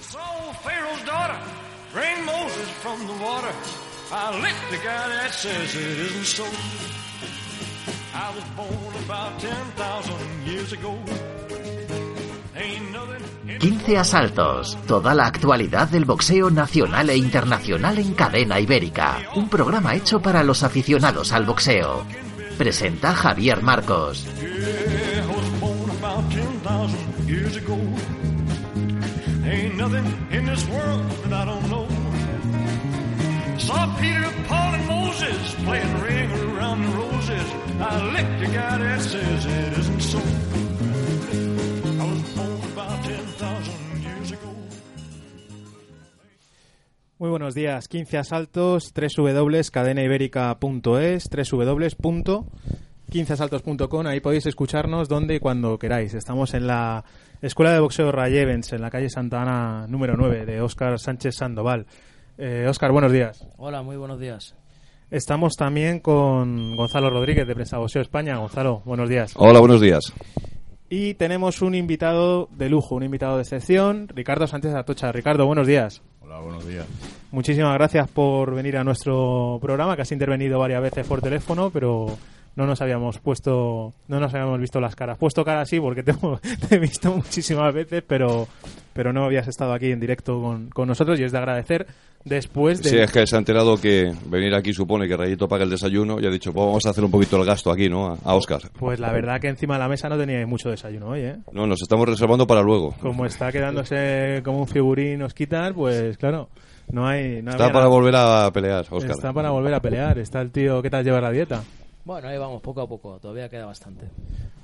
saw Pharaoh's daughter bring Moses from the water. I licked the guy that says it isn't so. I was born about 10,000 years ago. Ain't nothing in 15 asaltos, toda la actualidad del boxeo nacional e internacional en cadena ibérica. Un programa hecho para los aficionados al boxeo. Presenta Javier Marcos. Yeah, Ain't nothing in this world that I don't know. Saw Peter, Paul, and Moses playing ring around the roses. I licked the guy that says it isn't so. I was born about 10,000 years ago. Muy buenos días, 15 asaltos, www.cadenaibérica.es, www.15asaltos.com, ahí podéis escucharnos donde y cuando queráis. Estamos en la Escuela de Boxeo Rayevens, en la calle Santa Ana número 9, de Óscar Sánchez Sandoval. Eh, Óscar, buenos días. Hola, muy buenos días. Estamos también con Gonzalo Rodríguez de Prensa Boxeo España. Gonzalo, buenos días. Hola, buenos días. Y tenemos un invitado de lujo, un invitado de excepción, Ricardo Sánchez Atocha. Ricardo, buenos días. Hola, buenos días. Muchísimas gracias por venir a nuestro programa, que has intervenido varias veces por teléfono, pero no nos habíamos puesto, no nos habíamos visto las caras. Puesto cara sí, porque te, he visto muchísimas veces, pero, pero no habías estado aquí en directo con, con nosotros y es de agradecer después de... Sí, es que se ha enterado que venir aquí supone que Rayito paga el desayuno y ha dicho, pues vamos a hacer un poquito el gasto aquí, ¿no? A, a Óscar. Pues la verdad que encima de la mesa no teníais mucho desayuno hoy, ¿eh? No, nos estamos reservando para luego. Como está quedándose como un figurín quitar, pues claro, no hay... No Está para nada. volver a pelear, Óscar. Está para volver a pelear. Está el tío, ¿qué tal lleva la dieta? Bueno, ahí vamos, poco a poco, todavía queda bastante.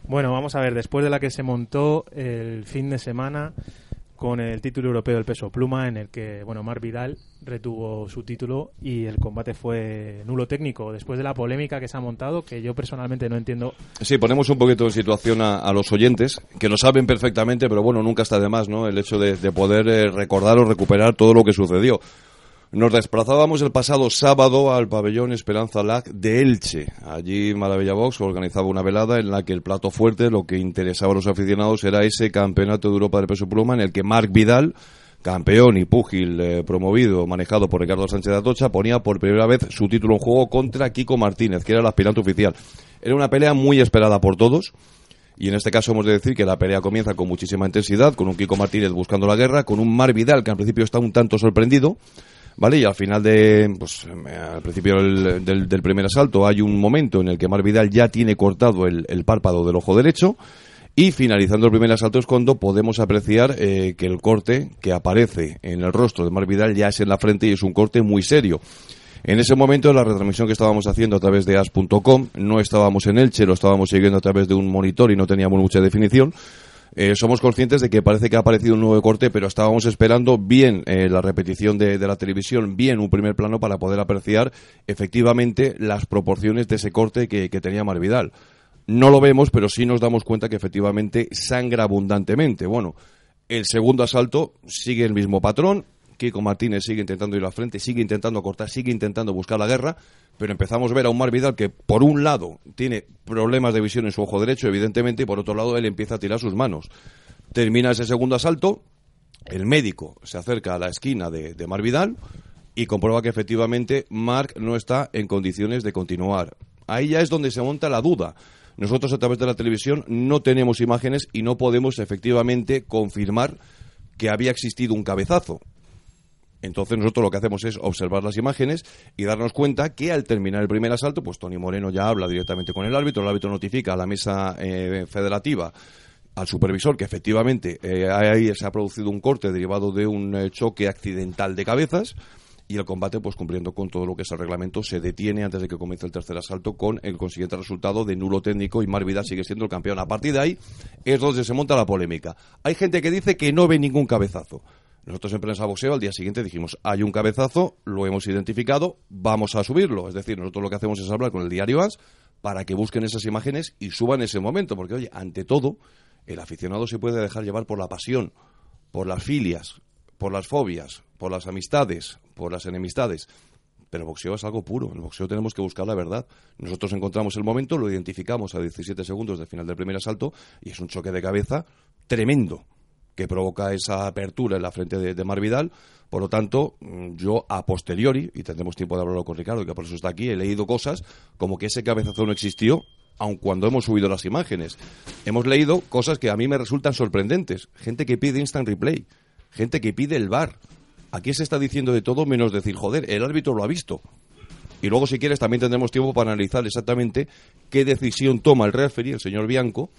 Bueno, vamos a ver, después de la que se montó el fin de semana con el título europeo del peso pluma, en el que, bueno, Mar Vidal retuvo su título y el combate fue nulo técnico, después de la polémica que se ha montado, que yo personalmente no entiendo. Sí, ponemos un poquito en situación a, a los oyentes, que lo saben perfectamente, pero bueno, nunca está de más, ¿no? El hecho de, de poder eh, recordar o recuperar todo lo que sucedió. Nos desplazábamos el pasado sábado al pabellón Esperanza Lac de Elche. Allí Maravilla Box organizaba una velada en la que el plato fuerte, lo que interesaba a los aficionados, era ese campeonato de Europa del peso pluma en el que Marc Vidal, campeón y púgil eh, promovido, manejado por Ricardo Sánchez de Atocha, ponía por primera vez su título en juego contra Kiko Martínez, que era el aspirante oficial. Era una pelea muy esperada por todos. Y en este caso hemos de decir que la pelea comienza con muchísima intensidad, con un Kiko Martínez buscando la guerra, con un Mar Vidal que al principio está un tanto sorprendido, ¿vale? Y al final de, pues, eh, al principio del, del- primer asalto hay un momento en el que Mar Vidal ya tiene cortado el, el párpado del ojo derecho y finalizando el primer asalto es cuando podemos apreciar eh, que el corte que aparece en el rostro de Mar Vidal ya es en la frente y es un corte muy serio. En ese momento, la retransmisión que estábamos haciendo a través de as.com, no estábamos en Elche, lo estábamos siguiendo a través de un monitor y no teníamos mucha definición. Eh, somos conscientes de que parece que ha aparecido un nuevo corte, pero estábamos esperando bien eh, la repetición de, la televisión, bien un primer plano para poder apreciar efectivamente las proporciones de ese corte que, que tenía Marvidal. No lo vemos, pero sí nos damos cuenta que efectivamente sangra abundantemente. Bueno, el segundo asalto sigue el mismo patrón. Kiko Martínez sigue intentando ir al frente, sigue intentando cortar, sigue intentando buscar la guerra, pero empezamos a ver a un Mar Vidal que, por un lado, tiene problemas de visión en su ojo derecho, evidentemente, y por otro lado, él empieza a tirar sus manos. Termina ese segundo asalto, el médico se acerca a la esquina de, de Mar Vidal y comprueba que efectivamente Marc no está en condiciones de continuar. Ahí ya es donde se monta la duda. Nosotros a través de la televisión no tenemos imágenes y no podemos efectivamente confirmar que había existido un cabezazo. Entonces nosotros lo que hacemos es observar las imágenes y darnos cuenta que al terminar el primer asalto, pues Tony Moreno ya habla directamente con el árbitro, el árbitro notifica a la mesa eh, federativa al supervisor que efectivamente eh, ahí se ha producido un corte derivado de un eh, choque accidental de cabezas y el combate, pues cumpliendo con todo lo que es el reglamento, se detiene antes de que comience el tercer asalto con el consiguiente resultado de nulo técnico y Mar Vidal sigue siendo el campeón. A partir de ahí es donde se monta la polémica. Hay gente que dice que no ve ningún cabezazo. Nosotros en prensa boxeo al día siguiente dijimos, hay un cabezazo, lo hemos identificado, vamos a subirlo. Es decir, nosotros lo que hacemos es hablar con el diario AS para que busquen esas imágenes y suban ese momento. Porque, oye, ante todo, el aficionado se puede dejar llevar por la pasión, por las filias, por las fobias, por las amistades, por las enemistades. Pero boxeo es algo puro. En boxeo tenemos que buscar la verdad. Nosotros encontramos el momento, lo identificamos a 17 segundos del final del primer asalto y es un choque de cabeza tremendo que provoca esa apertura en la frente de, de Mar Vidal. Por lo tanto, mm, yo a posteriori, y tendremos tiempo de hablarlo con Ricardo, que por eso está aquí, he leído cosas como que ese cabezazo no existió, aun cuando hemos subido las imágenes. Hemos leído cosas que a mí me resultan sorprendentes. Gente que pide instant replay, gente que pide el VAR. Aquí se está diciendo de todo menos decir, joder, el árbitro lo ha visto. Y luego, si quieres, también tendremos tiempo para analizar exactamente qué decisión toma el referee, el señor Bianco,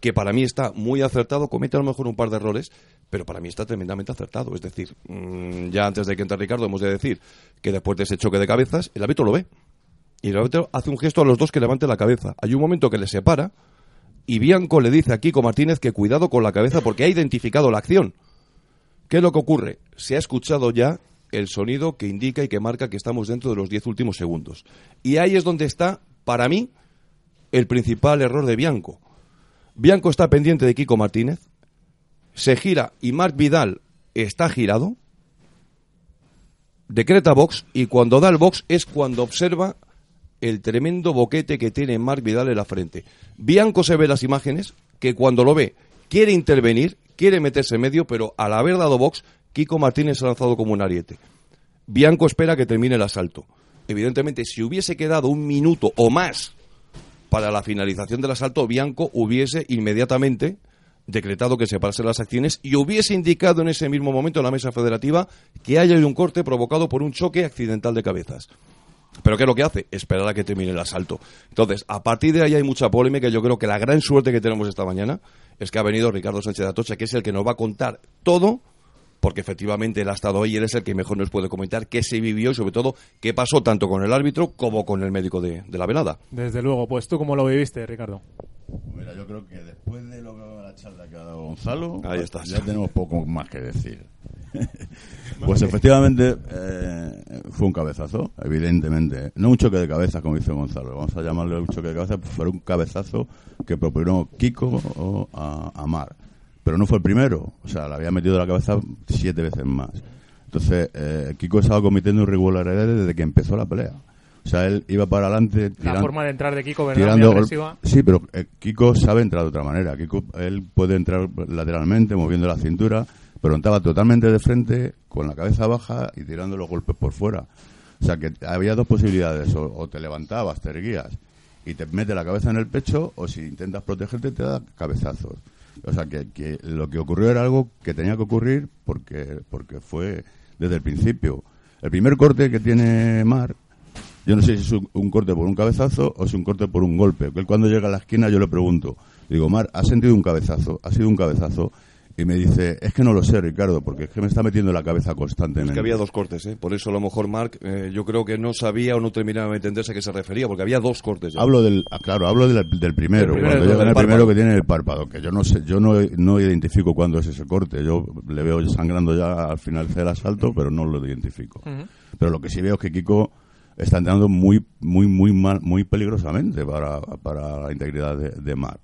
que para mí está muy acertado, comete a lo mejor un par de errores, pero para mí está tremendamente acertado. Es decir, mm, ya antes de que entre Ricardo, hemos de decir que después de ese choque de cabezas, el árbitro lo ve. Y el árbitro hace un gesto a los dos que levante la cabeza. Hay un momento que le separa y Bianco le dice a Kiko Martínez que cuidado con la cabeza porque ha identificado la acción. ¿Qué es lo que ocurre? Se ha escuchado ya el sonido que indica y que marca que estamos dentro de los diez últimos segundos. Y ahí es donde está, para mí, el principal error de Bianco. Bianco está pendiente de Kiko Martínez, se gira y Marc Vidal está girado, decreta box y cuando da el box es cuando observa el tremendo boquete que tiene Marc Vidal en la frente. Bianco se ve las imágenes que cuando lo ve quiere intervenir, quiere meterse en medio, pero al haber dado box, Kiko Martínez se ha lanzado como un ariete. Bianco espera que termine el asalto. Evidentemente, si hubiese quedado un minuto o más para la finalización del asalto, Bianco hubiese inmediatamente decretado que se parasen las acciones y hubiese indicado en ese mismo momento en la mesa federativa que haya un corte provocado por un choque accidental de cabezas. Pero ¿qué es lo que hace? Esperar a que termine el asalto. Entonces, a partir de ahí hay mucha polémica. Yo creo que la gran suerte que tenemos esta mañana es que ha venido Ricardo Sánchez de Atocha, que es el que nos va a contar todo porque efectivamente él ha estado ahí y él es el que mejor nos puede comentar qué se vivió y sobre todo qué pasó tanto con el árbitro como con el médico de, de la velada. Desde luego, pues tú cómo lo viviste, Ricardo. Mira, yo creo que después de lo que la charla que ha dado Gonzalo, Ahí estás. ya tenemos poco más que decir. pues efectivamente eh, fue un cabezazo, evidentemente. No un choque de cabeza, como dice Gonzalo. Vamos a llamarle un choque de cabeza, pues fue un cabezazo que propinó Kiko o a, a Mar. Pero no fue el primero. O sea, le había metido la cabeza siete veces más. Entonces, eh, Kiko estaba cometiendo irregularidades desde que empezó la pelea. O sea, él iba para adelante La forma de entrar de Kiko, ¿verdad? tirando agresiva. Sí, pero eh, Kiko sabe entrar de otra manera. Kiko, él puede entrar lateralmente, moviendo la cintura, pero entraba totalmente de frente, con la cabeza baja y tirando los golpes por fuera. O sea, que había dos posibilidades. O, o te levantabas, te erguías y te mete la cabeza en el pecho, o si intentas protegerte, te da cabezazos. O sea, que, que lo que ocurrió era algo que tenía que ocurrir porque, porque fue desde el principio. El primer corte que tiene Mar yo no sé si es un, corte por un cabezazo o si es un corte por un golpe. Él cuando llega a la esquina yo le pregunto, digo, Mar, ¿has sentido un cabezazo? ¿Ha sido un cabezazo? Y me dice, es que no lo sé, Ricardo, porque es que me está metiendo en la cabeza constantemente. Es que había dos cortes, ¿eh? por eso a lo mejor Marc eh, yo creo que no sabía o no terminaba de entenderse a qué se refería, porque había dos cortes. ya. Hablo del, ah, claro, hablo del, del primero, Del primero, cuando del llega el primero que tiene el párpado, que yo no sé, yo no, no identifico cuándo es ese corte, yo le veo sangrando ya al final del asalto, pero no lo identifico. Pero lo que sí veo es que Kiko está entrando muy, muy, muy mal, muy peligrosamente para, para la integridad de, de Mar.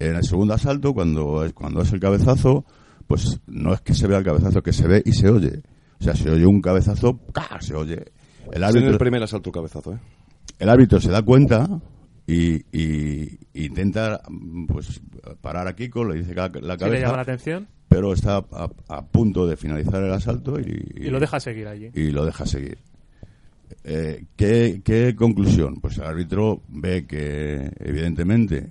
En el segundo asalto, cuando es, cuando es el cabezazo, pues no es que se vea el cabezazo, que se ve y se oye. O sea, se oye un cabezazo, ¡ca! se oye. El Es en árbitro, el primer asalto cabezazo, ¿eh? el árbitro se da cuenta y, y- intenta pues parar a Kiko, le dice que la, la Sí, le llama la cabeza, atención pero está a, a punto de finalizar el asalto y, y lo deja seguir allí. y lo deja seguir. Eh, ¿qué, qué conclusión? Pues el árbitro ve que, evidentemente,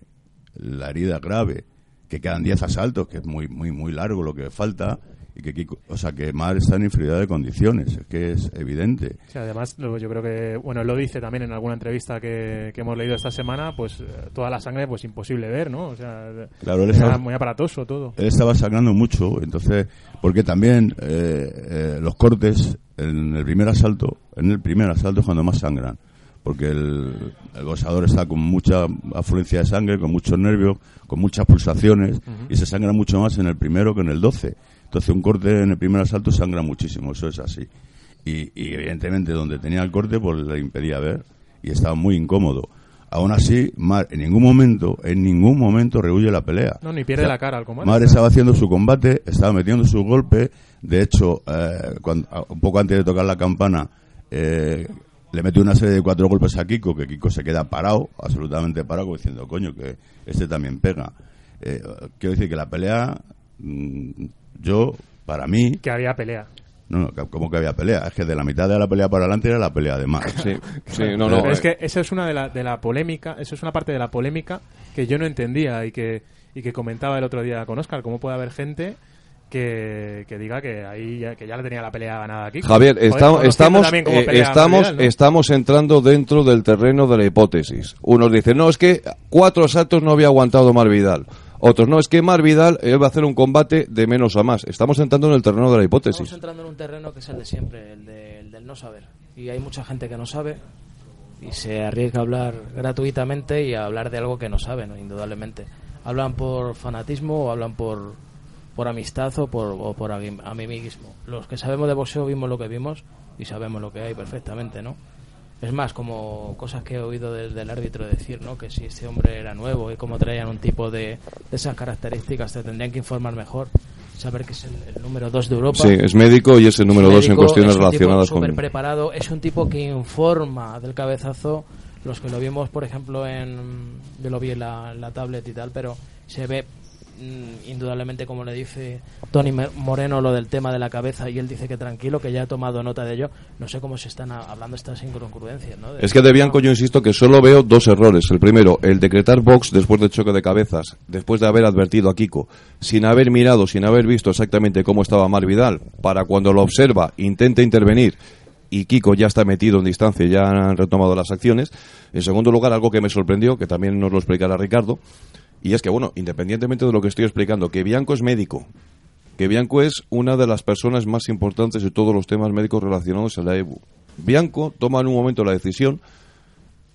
la herida grave, que quedan 10 asaltos, que es muy, muy, muy largo lo que falta, y que, Kiko- o sea, que Mar está en inferioridad de condiciones, es que es evidente. Sí, además, lo- yo creo que, bueno, él lo dice también en alguna entrevista que, que hemos leído esta semana, pues eh, toda la sangre, pues imposible ver, ¿no? O sea, Claro, él era estaba- muy aparatoso todo. él estaba sangrando mucho, entonces, porque también eh, eh, los cortes en el primer asalto, en el primer asalto es cuando más sangran, porque el, el gozador está con mucha afluencia de sangre, con muchos nervios, con muchas pulsaciones, y se sangra mucho más en el primero que en el 12. Entonces un corte en el primer asalto sangra muchísimo, eso es así. Y, y evidentemente donde tenía el corte, pues le impedía ver, y estaba muy incómodo. Aún así, Mar en ningún momento, en ningún momento rehuye la pelea. No, ni pierde O sea, la cara al combate. Mar estaba haciendo su combate, estaba metiendo su golpe. De hecho, eh, cuando- un poco antes de tocar la campana, eh, le metió una serie de cuatro golpes a Kiko, que Kiko se queda parado, absolutamente parado, diciendo, coño, que este también pega. Eh, quiero decir que la pelea mm, yo, para mí, Que había pelea. no, no, como que había pelea, es que de la mitad de la pelea para adelante era la pelea de Mar. Sí, sí, no, no. Pero es eh, que eso es una de la, de la polémica, eso es una parte de la polémica que yo no entendía y que, y que comentaba el otro día con Oscar. ¿Cómo puede haber gente que, que diga que ahí ya, que ya le tenía la pelea ganada aquí? Javier, estamos, cómo eh, estamos, estamos entrando dentro del terreno de la hipótesis. Unos dicen, no, es que cuatro asaltos no había aguantado Mar Vidal. Otros, no, es que Mar Vidal eh, va a hacer un combate de menos a más. Estamos entrando en el terreno de la hipótesis. Estamos entrando en un terreno que es el de siempre, el, de- el del no saber. Y hay mucha gente que no sabe y se arriesga a hablar gratuitamente y a hablar de algo que no saben, indudablemente. Hablan por fanatismo o hablan por, por amistad o por, o por ami- amiguismo. Los que sabemos de boxeo vimos lo que vimos y sabemos lo que hay perfectamente, ¿no? Es más, como cosas que he oído del, árbitro decir, ¿no? Que si este hombre era nuevo y cómo traían un tipo de, de esas características, te tendrían que informar mejor. Saber que es el, el número dos de Europa. Sí, es médico y es el número Es dos en cuestiones es un tipo relacionadas con... preparado, es un tipo que informa del cabezazo. Los que lo vimos, por ejemplo, en. Yo lo vi en la, en la tablet y tal, pero se ve indudablemente, como le dice Tony Moreno, lo del tema de la cabeza y él dice que tranquilo, que ya ha tomado nota de ello. No sé cómo se están hablando estas incongruencias, ¿no? Es que de Bianco yo insisto que solo veo dos errores. El primero, el decretar box después del choque de cabezas, después de haber advertido a Kiko, sin haber mirado, sin haber visto exactamente cómo estaba Mar Vidal, para cuando lo observa, intenta intervenir y Kiko ya está metido en distancia ya han retomado las acciones. En segundo lugar, algo que me sorprendió, que también nos lo explicará Ricardo, y es que, bueno, independientemente de lo que estoy explicando, que Bianco es médico, que Bianco es una de las personas más importantes de todos los temas médicos relacionados a la EBU. Bianco toma en un momento la decisión,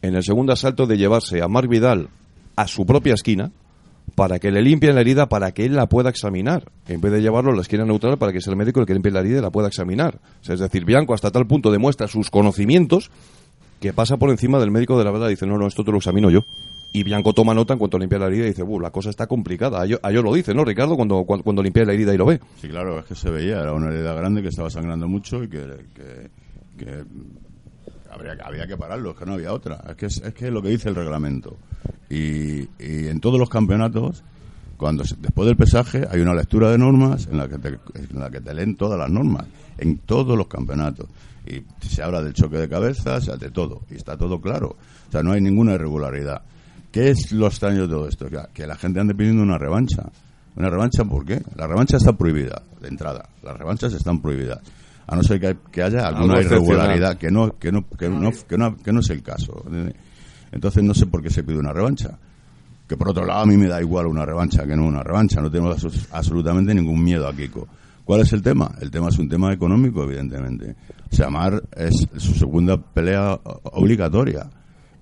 en el segundo asalto, de llevarse a Marc Vidal a su propia esquina para que le limpien la herida, para que él la pueda examinar, en vez de llevarlo a la esquina neutral para que sea el médico el que limpie la herida y la pueda examinar. Es decir, Bianco hasta tal punto demuestra sus conocimientos que pasa por encima del médico de la verdad dice, no, no, esto te lo examino yo. Y Bianco toma nota en cuanto limpia la herida y dice, "Uh, la cosa está complicada. A ello, a ello lo dice, ¿no, Ricardo? Cuando, cuando, cuando limpia la herida y lo ve. Sí, claro, es que se veía, era una herida grande que estaba sangrando mucho y que, que, que habría, había que pararlo, es que no había otra. Es que es, es que lo que dice el reglamento. Y, y en todos los campeonatos, cuando se- después del pesaje hay una lectura de normas en la que te, en la que te leen todas las normas, en todos los campeonatos. Y se habla del choque de cabeza, se de todo, y está todo claro. O sea, no hay ninguna irregularidad. ¿Qué es lo extraño de todo esto? Que, la gente ande pidiendo una revancha. ¿Una revancha por qué? La revancha está prohibida, de entrada. Las revanchas están prohibidas. A no ser que, que haya alguna irregularidad, que no, que, no, que, no, que, no, que no es el caso. Entonces no sé por qué se pide una revancha. Que por otro lado a mí me da igual una revancha que no una revancha. No tengo abs- absolutamente ningún miedo a Kiko. ¿Cuál es el tema? El tema es un tema económico, evidentemente. O sea, Mar es su segunda pelea obligatoria.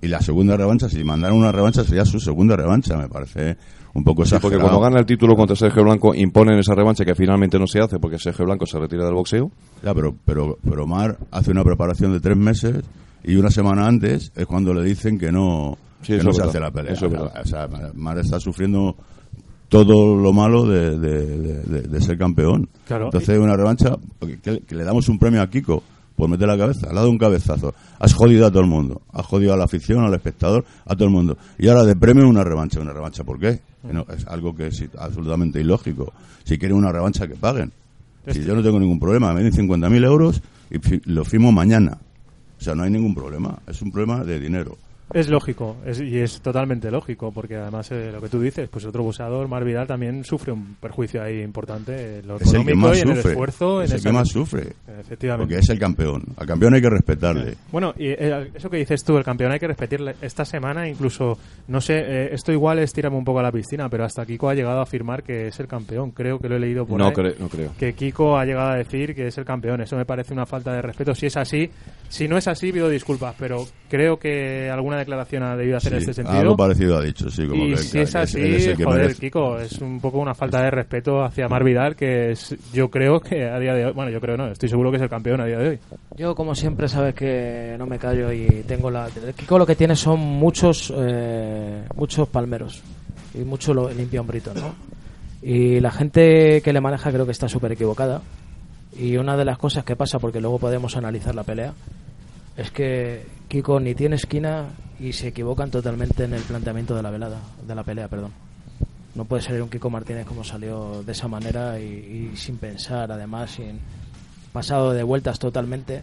Y la segunda revancha, si mandaran una revancha, sería su segunda revancha. Me parece un poco Sí, porque exagerado. cuando gana el título contra Sergio Blanco imponen esa revancha que finalmente no se hace porque Sergio Blanco se retira del boxeo. Ya, pero, pero, pero Mar hace una preparación de tres meses y una semana antes es cuando le dicen que no, Sí, que eso no se hace la pelea. Eso es. O sea, Mar está sufriendo todo lo malo de, de- de- de- de ser campeón. Claro. Entonces, una revancha, que, que le damos un premio a Kiko por meter la cabeza, le ha dado un cabezazo. Has jodido a todo el mundo. Has jodido a la afición, al espectador, a todo el mundo. Y ahora de premio una revancha. ¿Una revancha por qué? No, es algo que es absolutamente ilógico. Si quieren una revancha, que paguen. Si yo no tengo ningún problema, me den 50.000 euros y lo firmo mañana. O sea, no hay ningún problema. Es un problema de dinero. Es lógico, es- y es totalmente lógico, porque además eh, lo que tú dices, pues otro boxeador, Mar Vidal, también sufre un perjuicio ahí importante en lo Es el que económico más y en el sufre. esfuerzo. Es en el esa- que más sufre. Efectivamente. Porque es el campeón. Al campeón hay que respetarle. Bueno, y eh, eso que dices tú, el campeón hay que repetirle. Esta semana incluso, no sé, eh, esto igual es tirarme un poco a la piscina, pero hasta Kiko ha llegado a afirmar que es el campeón. Creo que lo he leído por No, ahí. cre- no creo. Que Kiko ha llegado a decir que es el campeón. Eso me parece una falta de respeto. Si es así, si no es así, pido disculpas, pero creo que alguna declaración ha debido hacer en este sentido. algo parecido ha dicho, sí. Como y que, si que es así, es joder, merece. Kiko, es un poco una falta de respeto hacia Mar Vidal, que es, yo creo que a día de hoy, bueno, yo creo no, estoy seguro que es el campeón a día de hoy. Yo, como siempre, sabes que no me callo y tengo la. Kiko lo que tiene son muchos eh, muchos palmeros y mucho lo, limpia hombrito, ¿no? Y la gente que le maneja creo que está súper equivocada. Y una de las cosas que pasa, porque luego podemos analizar la pelea, es que Kiko ni tiene esquina y se equivocan totalmente en el planteamiento de la velada, de la pelea, perdón. No puede salir un Kiko Martínez como salió de esa manera y, sin pensar, además, sin pasado de vueltas totalmente.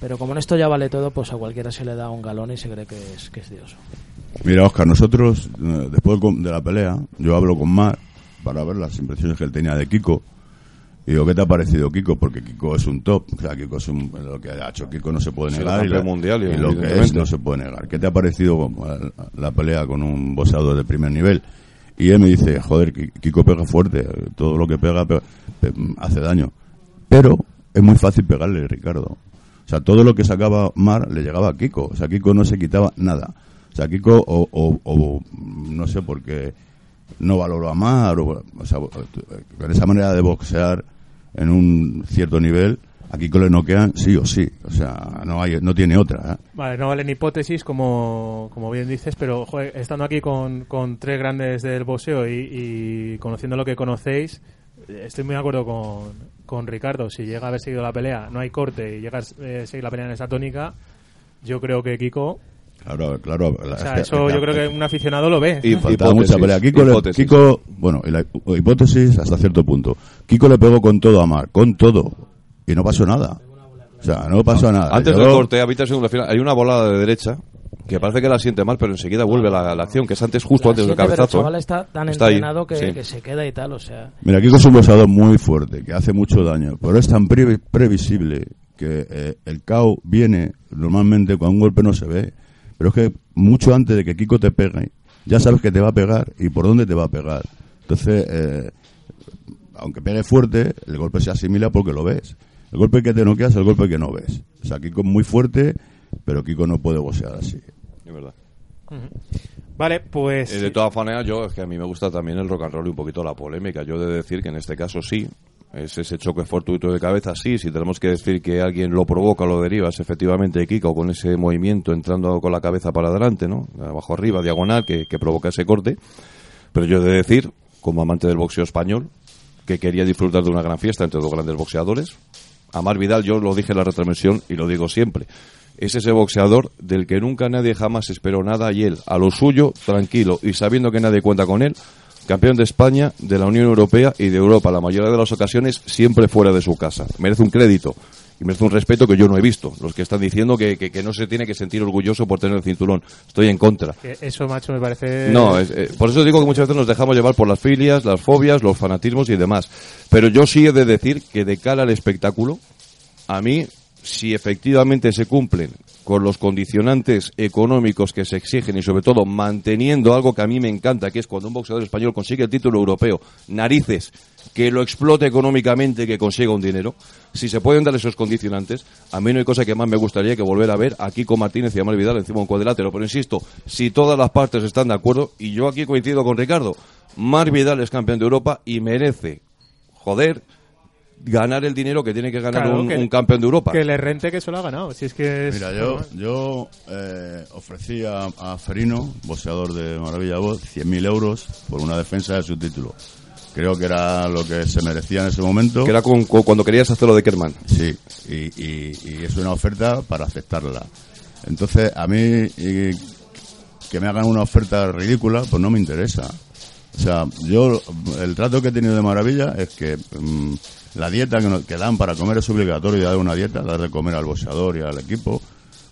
Pero como en esto ya vale todo, pues a cualquiera se le da un galón y se cree que es, que es Dios. Mira, Oscar, nosotros, eh, después de la pelea, yo hablo con Mar para ver las impresiones que él tenía de Kiko. Y digo, ¿qué te ha parecido Kiko? Porque Kiko es un top. O sea, Kiko es un, lo que ha hecho Kiko no se puede Sí, negar. y, mundial, lo que es no se puede negar. ¿Qué te ha parecido la pelea con un boxeador de primer nivel? Y él me dice, joder, Ki- Kiko pega fuerte. Todo lo que pega, pega- pe- hace daño. Pero es muy fácil pegarle, Ricardo. O sea, todo lo que sacaba Mar le llegaba a Kiko. O sea, Kiko no se quitaba nada. O sea, Kiko, o, o- o, no sé por qué no valoró a Mar, o, o sea, con esa manera de boxear en un cierto nivel, a Kiko le noquean sí o sí. O sea, no hay, no tiene otra. ¿eh? Vale, no valen hipótesis, como, como bien dices, pero joder, estando aquí con, con tres grandes del boxeo y, y conociendo lo que conocéis, estoy muy de acuerdo con, con Ricardo. Si llega a haber seguido la pelea, no hay corte y llega a eh, seguir la pelea en esa tónica, yo creo que Kiko. Claro, claro. O sea, eso yo creo que un aficionado lo ve. Y- Faltaba mucha pelea. Kiko, le-. Kiko, bueno, y la hipótesis hasta cierto punto. Kiko le pegó con todo a Mar, con todo. Y no pasó nada. O sea, no pasó nada. Antes del corte, a mitad de segunda final, hay una volada de derecha que parece que la siente mal, pero enseguida vuelve la, la acción, que es antes, justo La antes del siete, pero el cabezazo. chaval ¿eh? está tan Está ahí, entrenado que, sí. que se queda y tal, o sea... Mira, Kiko es un boxeador muy fuerte, que hace mucho daño, pero es tan pre- previsible que eh, el KO viene normalmente cuando un golpe no se ve. Pero es que mucho antes de que Kiko te pegue, ya sabes que te va a pegar y por dónde te va a pegar. Entonces, eh, aunque pegue fuerte, el golpe se asimila porque lo ves. El golpe que te noqueas es el golpe que no ves. O sea, Kiko es muy fuerte, pero Kiko no puede boxear así. Es verdad. Vale, pues. Eh, de todas maneras, yo es que a mí me gusta también el rock and roll y un poquito la polémica. Yo he de decir que en este caso sí, es ese choque fortuito de cabeza, sí. Si tenemos que decir que alguien lo provoca lo deriva, es efectivamente Kiko con ese movimiento entrando con la cabeza para adelante, ¿no? Abajo arriba, diagonal, que, que provoca ese corte. Pero yo he de decir, como amante del boxeo español, que quería disfrutar de una gran fiesta entre dos grandes boxeadores. Amar Vidal, yo lo dije en la retransmisión y lo digo siempre. Es ese boxeador del que nunca nadie jamás esperó nada y él, a lo suyo, tranquilo y sabiendo que nadie cuenta con él, campeón de España, de la Unión Europea y de Europa, la mayoría de las ocasiones siempre fuera de su casa. Merece un crédito y merece un respeto que yo no he visto. Los que están diciendo que, que- que no se tiene que sentir orgulloso por tener el cinturón. Estoy en contra. Eso, macho, me parece. No, es- eh, por eso digo que muchas veces nos dejamos llevar por las filias, las fobias, los fanatismos y demás. Pero yo sí he de decir que de cara al espectáculo, a mí, si efectivamente se cumplen con los condicionantes económicos que se exigen y sobre todo manteniendo algo que a mí me encanta, que es cuando un boxeador español consigue el título europeo, narices, que lo explote económicamente, que consiga un dinero, si se pueden dar esos condicionantes, a mí no hay cosa que más me gustaría que volver a ver a Kiko Martínez y a Mar Vidal encima de un cuadrilátero. Pero insisto, si todas las partes están de acuerdo, y yo aquí coincido con Ricardo, Mar Vidal es campeón de Europa y merece, joder, ganar el dinero que tiene que ganar Claro, un, que- un campeón de Europa. Que le rente que se lo ha ganado. Si es que es. Mira, yo, yo eh, ofrecí a, a Ferino, boxeador de Maravilla Voz, 100.000 euros por una defensa de su título. Creo que era lo que se merecía en ese momento. Que era con- con- cuando querías hacerlo de Kerman. Sí, y, y- y es una oferta para aceptarla. Entonces, a mí y que me hagan una oferta ridícula, pues no me interesa. O sea, yo el trato que he tenido de maravilla es que mm, la dieta que, nos- que dan para comer es obligatorio, dar una dieta, dar de comer al boxeador y al equipo.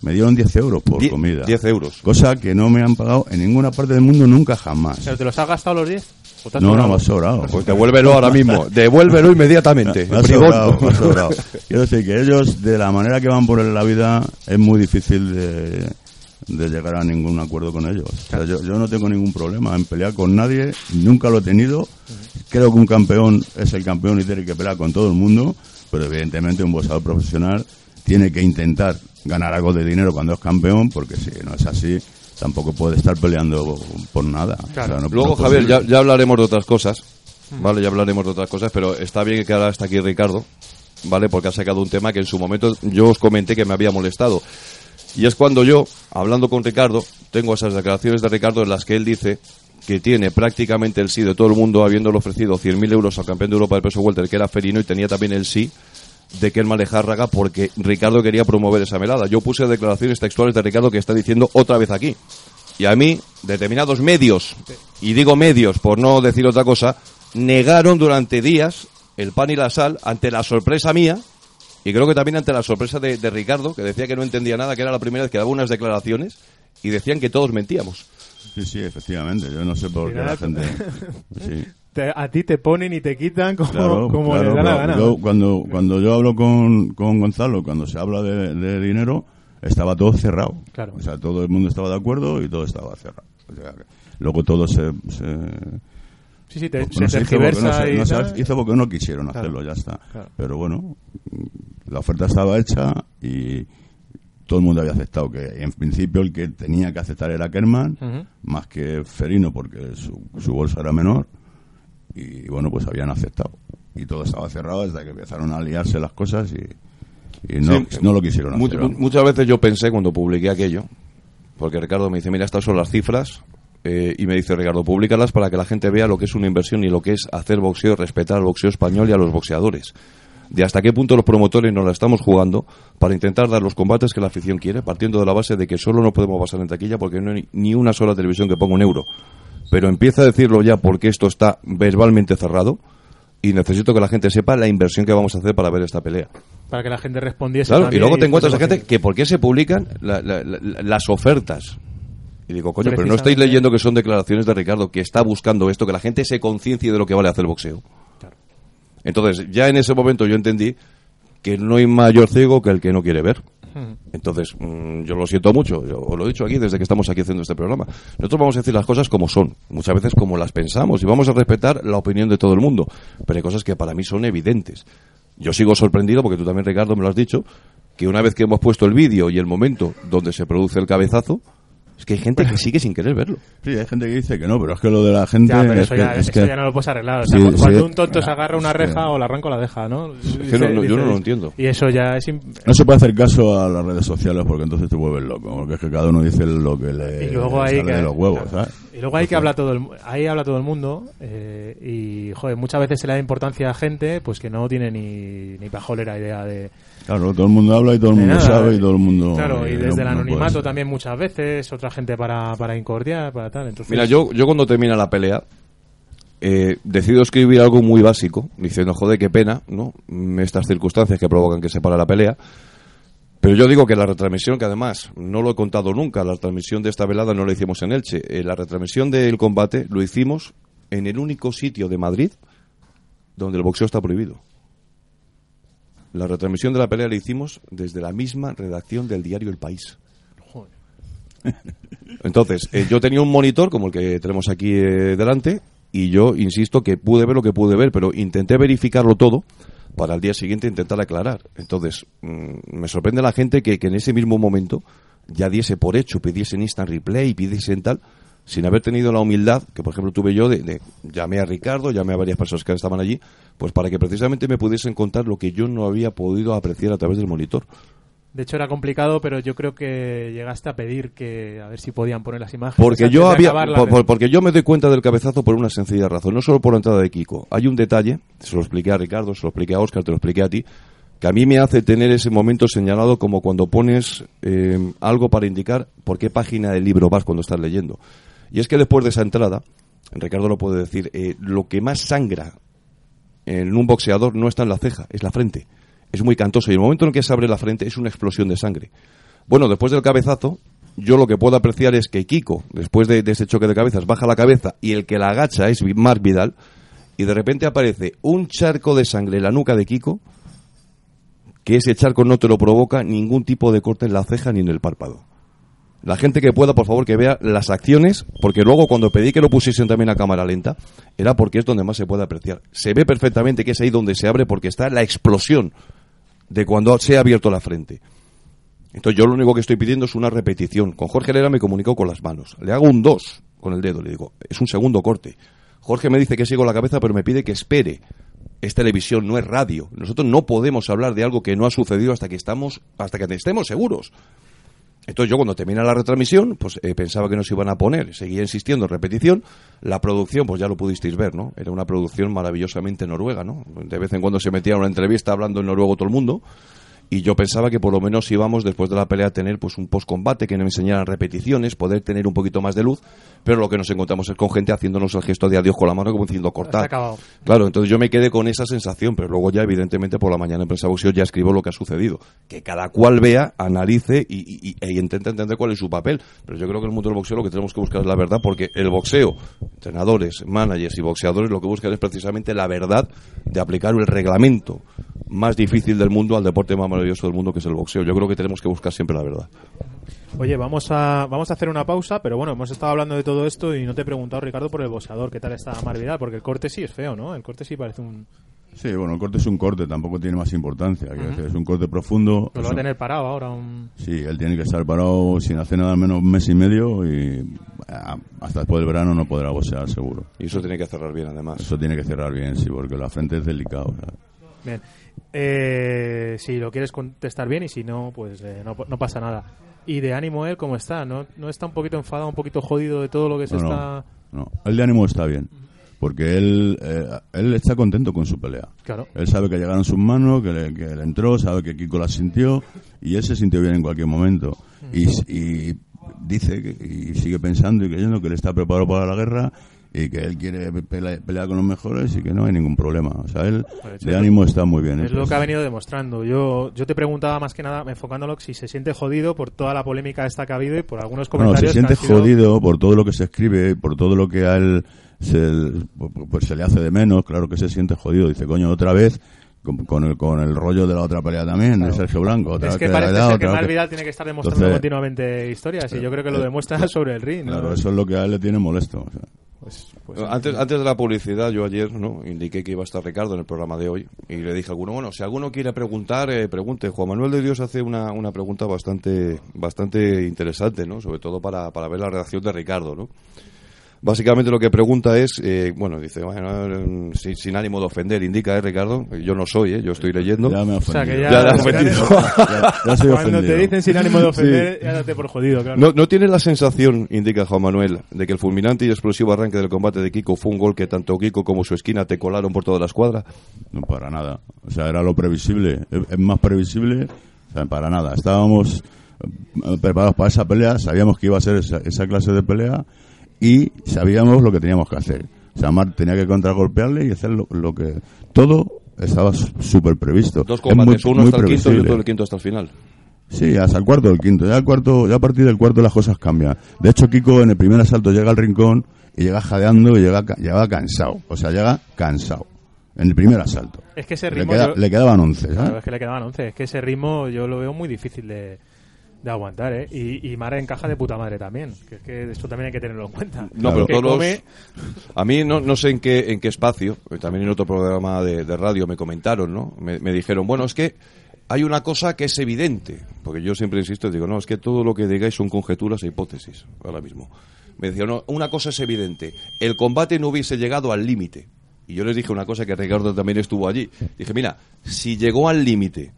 Me dieron 10 euros por Die- comida. 10 euros. Cosa que no me han pagado en ninguna parte del mundo nunca jamás. ¿Pero te los has gastado los 10? ¿O te has No, no, sobrado? me ha sobrado. Pues devuélvelo ahora mismo. Devuélvelo inmediatamente. Me ha Bribón. sobrado, me ha sobrado. Quiero decir que ellos, de la manera que van por la vida, es muy difícil de, de llegar a ningún acuerdo con ellos. O sea, yo, yo no tengo ningún problema en pelear con nadie, nunca lo he tenido. Creo que un campeón es el campeón y tiene que pelear con todo el mundo, pero evidentemente un boxeador profesional tiene que intentar ganar algo de dinero cuando es campeón, porque si no es así, tampoco puede estar peleando por nada. O sea, no- Luego, no Javier, ya, ya hablaremos de otras cosas. Vale, ya hablaremos de otras cosas, pero está bien que ahora está aquí Ricardo, ¿vale? Porque ha sacado un tema que en su momento yo os comenté que me había molestado. Y es cuando yo, hablando con Ricardo, tengo esas declaraciones de Ricardo en las que él dice que tiene prácticamente el sí de todo el mundo, habiéndole ofrecido 100.000 euros al campeón de Europa del peso welter, que era Ferino, y tenía también el sí de Kerman Lejárraga porque Ricardo quería promover esa melada. Yo puse declaraciones textuales de Ricardo que está diciendo otra vez aquí. Y a mí, determinados medios y digo medios por no decir otra cosa, negaron durante días el pan y la sal ante la sorpresa mía y creo que también ante la sorpresa de, de Ricardo, que decía que no entendía nada, que era la primera vez que daba unas declaraciones y decían que todos mentíamos. Sí, sí, efectivamente. Yo no sé por qué la gente. Sí. Te- a ti te ponen y te quitan como, Claro, como claro, les da la gana. yo cuando, cuando yo hablo con, con Gonzalo, cuando se habla de, de dinero, estaba todo cerrado. Claro. O sea, todo el mundo estaba de acuerdo y todo estaba cerrado. O sea, que luego todo se... se sí, sí, te, no se se hizo porque tergiversa no se- y no se tal. hizo porque no quisieron Claro. hacerlo, ya está. Claro. Pero bueno, la oferta estaba hecha y todo el mundo había aceptado que en principio el que tenía que aceptar era Kerman, más que Ferino porque su, su bolsa era menor y bueno, pues habían aceptado. Y todo estaba cerrado hasta que empezaron a liarse las cosas y, y no, Sí, no lo quisieron hacer. muchas veces yo pensé cuando publiqué aquello, porque Ricardo me dice, mira, estas son las cifras, eh, y me dice, Ricardo, públicalas para que la gente vea lo que es una inversión y lo que es hacer boxeo, respetar al boxeo español y a los boxeadores. De hasta qué punto los promotores nos la estamos jugando para intentar dar los combates que la afición quiere, partiendo de la base de que solo no podemos pasar en taquilla porque no hay ni una sola televisión que ponga un euro. Pero empieza a decirlo ya porque esto está verbalmente cerrado y necesito que la gente sepa la inversión que vamos a hacer para ver esta pelea. Para que la gente respondiese. Claro, y luego te encuentras a gente que por qué se publican la- la- la- las ofertas. Y digo, coño, pero no estáis leyendo que son declaraciones de Ricardo, que está buscando esto, que la gente se conciencie de lo que vale hacer boxeo. Entonces, ya en ese momento yo entendí que no hay mayor ciego que el que no quiere ver. Entonces, mm, yo lo siento mucho, yo os lo he dicho aquí desde que estamos aquí haciendo este programa. Nosotros vamos a decir las cosas como son, muchas veces como las pensamos, y vamos a respetar la opinión de todo el mundo. Pero hay cosas que para mí son evidentes. Yo sigo sorprendido, porque tú también, Ricardo, me lo has dicho, que una vez que hemos puesto el vídeo y el momento donde se produce el cabezazo, es que hay gente que sigue sin querer verlo. Sí, hay gente que dice que no, pero es que lo de la gente... Ya, pero es eso, que, ya, es eso que- ya no lo puedes arreglar. O sea, Sí, cuando sí. un tonto se agarra una reja o la arranca o la deja, ¿no? que no- no, yo no lo entiendo. Y eso ya es... im- No se puede hacer caso a las redes sociales porque entonces te vuelves loco, porque es que cada uno dice lo que le Y luego hay sale que... de los huevos, claro. ¿sabes? Y luego hay que habla todo el, mu- ahí habla todo el mundo eh, y, joder, muchas veces se le da importancia a gente pues que no tiene ni, ni pajolera idea de... Claro, todo el mundo habla y todo el mundo nada. sabe y todo el mundo... Claro, y eh, desde el no- anonimato también muchas veces, otra gente para, para incordiar, para tal. Entonces, Mira, yo, yo cuando termina la pelea, eh, decido escribir algo muy básico, diciendo, joder, qué pena, ¿no? Estas circunstancias que provocan que se para la pelea. Pero yo digo que la retransmisión, que además no lo he contado nunca, la transmisión de esta velada no la hicimos en Elche. Eh, la retransmisión del combate lo hicimos en el único sitio de Madrid donde el boxeo está prohibido. La retransmisión de la pelea la hicimos desde la misma redacción del diario El País. Entonces, eh, yo tenía un monitor como el que tenemos aquí eh, delante y yo insisto que pude ver lo que pude ver, pero intenté verificarlo todo para al día siguiente intentar aclarar. Entonces, mm, me sorprende la gente que, que en ese mismo momento ya diese por hecho, pidiesen instant replay, pidiesen tal, sin haber tenido la humildad que, por ejemplo, tuve yo de, de llamé a Ricardo, llamé a varias personas que estaban allí, pues para que precisamente me pudiesen contar lo que yo no había podido apreciar a través del monitor. de hecho era complicado, pero yo creo que llegaste a pedir que a ver si podían poner las imágenes. Porque yo había, por- por- porque yo me doy cuenta del cabezazo por una sencilla razón, no solo por la entrada de Kiko. Hay un detalle, se lo expliqué a Ricardo, se lo expliqué a Oscar, te lo expliqué a ti, que a mí me hace tener ese momento señalado como cuando pones eh, algo para indicar por qué página del libro vas cuando estás leyendo. Y es que después de esa entrada, Ricardo lo puede decir, eh, lo que más sangra en un boxeador no está en la ceja, es la frente. Es muy cantoso y el momento en que se abre la frente es una explosión de sangre. Bueno, después del cabezazo, yo lo que puedo apreciar es que Kiko, después de, ese choque de cabezas, baja la cabeza y el que la agacha es Marc Vidal y de repente aparece un charco de sangre en la nuca de Kiko que ese charco no te lo provoca ningún tipo de corte en la ceja ni en el párpado. La gente que pueda, por favor, que vea las acciones, porque luego cuando pedí que lo pusiesen también a cámara lenta, era porque es donde más se puede apreciar. Se ve perfectamente que es ahí donde se abre porque está la explosión de cuando se ha abierto la frente. Entonces yo lo único que estoy pidiendo es una repetición. Con Jorge Herrera me comunicó con las manos. Le hago un 2 con el dedo, le digo, es un segundo corte. Jorge me dice que sigo la cabeza, pero me pide que espere. Es televisión, no es radio. Nosotros no podemos hablar de algo que no ha sucedido hasta que estamos, hasta que estemos seguros. Entonces yo cuando termina la retransmisión, pues eh, pensaba que nos iban a poner, seguía insistiendo en repetición. La producción, pues ya lo pudisteis ver, ¿no? Era una producción maravillosamente noruega, ¿no? De vez en cuando se metía una entrevista hablando en noruego todo el mundo. Y yo pensaba que por lo menos íbamos después de la pelea a tener pues un post-combate que nos enseñaran repeticiones, poder tener un poquito más de luz, pero lo que nos encontramos es con gente haciéndonos el gesto de adiós con la mano como diciendo cortar. Claro, entonces yo me quedé con esa sensación, pero luego ya evidentemente por la mañana en Prensa Boxeo ya escribo lo que ha sucedido. Que cada cual vea, analice y, y, y- e intente entender cuál es su papel. Pero yo creo que en el mundo del boxeo lo que tenemos que buscar es la verdad, porque el boxeo, entrenadores, managers y boxeadores lo que buscan es precisamente la verdad de aplicar el reglamento más difícil del mundo al deporte más maravilloso del mundo que es el boxeo. Yo creo que tenemos que buscar siempre la verdad. Oye, vamos a, vamos a hacer una pausa, pero bueno, hemos estado hablando de todo esto y no te he preguntado, Ricardo, por el boxeador, ¿qué tal está Mar Vidal? Porque el corte sí es feo, ¿no? El corte sí parece un... Sí, bueno, el corte es un corte, tampoco tiene más importancia. quiero decir, es un corte profundo. Lo va a tener parado ahora un... Sí, él tiene que estar parado sin hacer nada menos un mes y medio y ah, hasta después del verano no podrá boxear seguro. Y eso tiene que cerrar bien, además. Eso tiene que cerrar bien, sí, porque la frente es sea. Bien. Eh, si lo quieres contestar bien y si no, pues eh, no, no pasa nada. ¿Y de ánimo él cómo está? ¿No, ¿No está un poquito enfadado, un poquito jodido de todo lo que se No, está...? no. El de ánimo está bien, porque él, eh, él está contento con su pelea. Claro. Él sabe que llegaron sus manos, que le, que le entró, sabe que Kiko la sintió y él se sintió bien en cualquier momento. Y, y dice que, y sigue pensando y creyendo que él está preparado para la guerra y que él quiere pele- pelear con los mejores y que no hay ningún problema. O sea, él de ánimo está muy bien. Es lo que ha venido demostrando. Yo, yo te preguntaba más que nada, enfocándolo, si se siente jodido por toda la polémica esta que ha habido y por algunos comentarios. se que siente sido- jodido por todo lo que se escribe, por todo lo que a él se, pues se le hace de menos, claro que se siente jodido. Dice, coño, otra vez, con, con el, con el rollo de la otra pelea también, de Sergio Blanco. Otra Es que le parece ha dado, ser que Mar que- Vidal tiene que estar demostrando Entonces, continuamente historias y yo creo que lo eh, demuestra sobre el ring. ¿no? Claro, eso es lo que a él le tiene molesto. o sea. Pues- pues- Antes, antes de la publicidad, yo ayer no indiqué que iba a estar Ricardo en el programa de hoy y le dije a alguno, bueno, si alguno quiere preguntar, eh, pregunte. Juan Manuel de Dios hace una, una pregunta bastante bastante interesante, ¿no? Sobre todo para, para ver la reacción de Ricardo, ¿no? Básicamente lo que pregunta es, eh, bueno, dice, bueno, eh, sin, sin ánimo de ofender, indica, ¿eh, Ricardo? Yo no soy, ¿eh? Yo estoy leyendo. Ya me ha O sea, que ofendido. ya- Ya le has ya- ofendido. Ya- ya soy Cuando ofendido. te dicen sin ánimo de ofender, Sí. ya date por jodido, claro. ¿No, ¿No tienes la sensación, indica Juan Manuel, de que el fulminante y explosivo arranque del combate de Kiko fue un gol que tanto Kiko como su esquina te colaron por toda la escuadra? No, para nada. O sea, era lo previsible. Es, es más previsible, o sea, para nada. Estábamos eh, preparados para esa pelea, sabíamos que iba a ser esa, esa clase de pelea y sabíamos lo que teníamos que hacer. O sea, Mar tenía que contragolpearle y hacer lo, lo que... Todo estaba súper previsto. Dos Es muy- combates, uno muy hasta el quinto y otro del quinto hasta el final. Sí, hasta el cuarto del quinto. Ya, el cuarto, ya a partir del cuarto las cosas cambian. De hecho, Kiko en el primer asalto llega al rincón y llega jadeando y llega, ca- llega cansado. O sea, llega cansado. En el primer asalto. Es que ese Le, ritmo. queda- yo- le quedaban 11, ¿sabes? Claro, es que le quedaban 11. Es que ese ritmo yo lo veo muy difícil de, de aguantar, ¿eh? Y, y Mara encaja de puta madre también. Que es que esto también hay que tenerlo en cuenta. No, Claro. pero todos come- A mí no, no sé en qué, en qué espacio, eh, también en otro programa de, de radio me comentaron, ¿no? Me, me dijeron, bueno, es que hay una cosa que es evidente, porque yo siempre insisto, digo, no, es que todo lo que digáis son conjeturas e hipótesis, ahora mismo. Me decían, no, una cosa es evidente, el combate no hubiese llegado al límite. Y yo les dije una cosa que Ricardo también estuvo allí. Dije, mira, si llegó al límite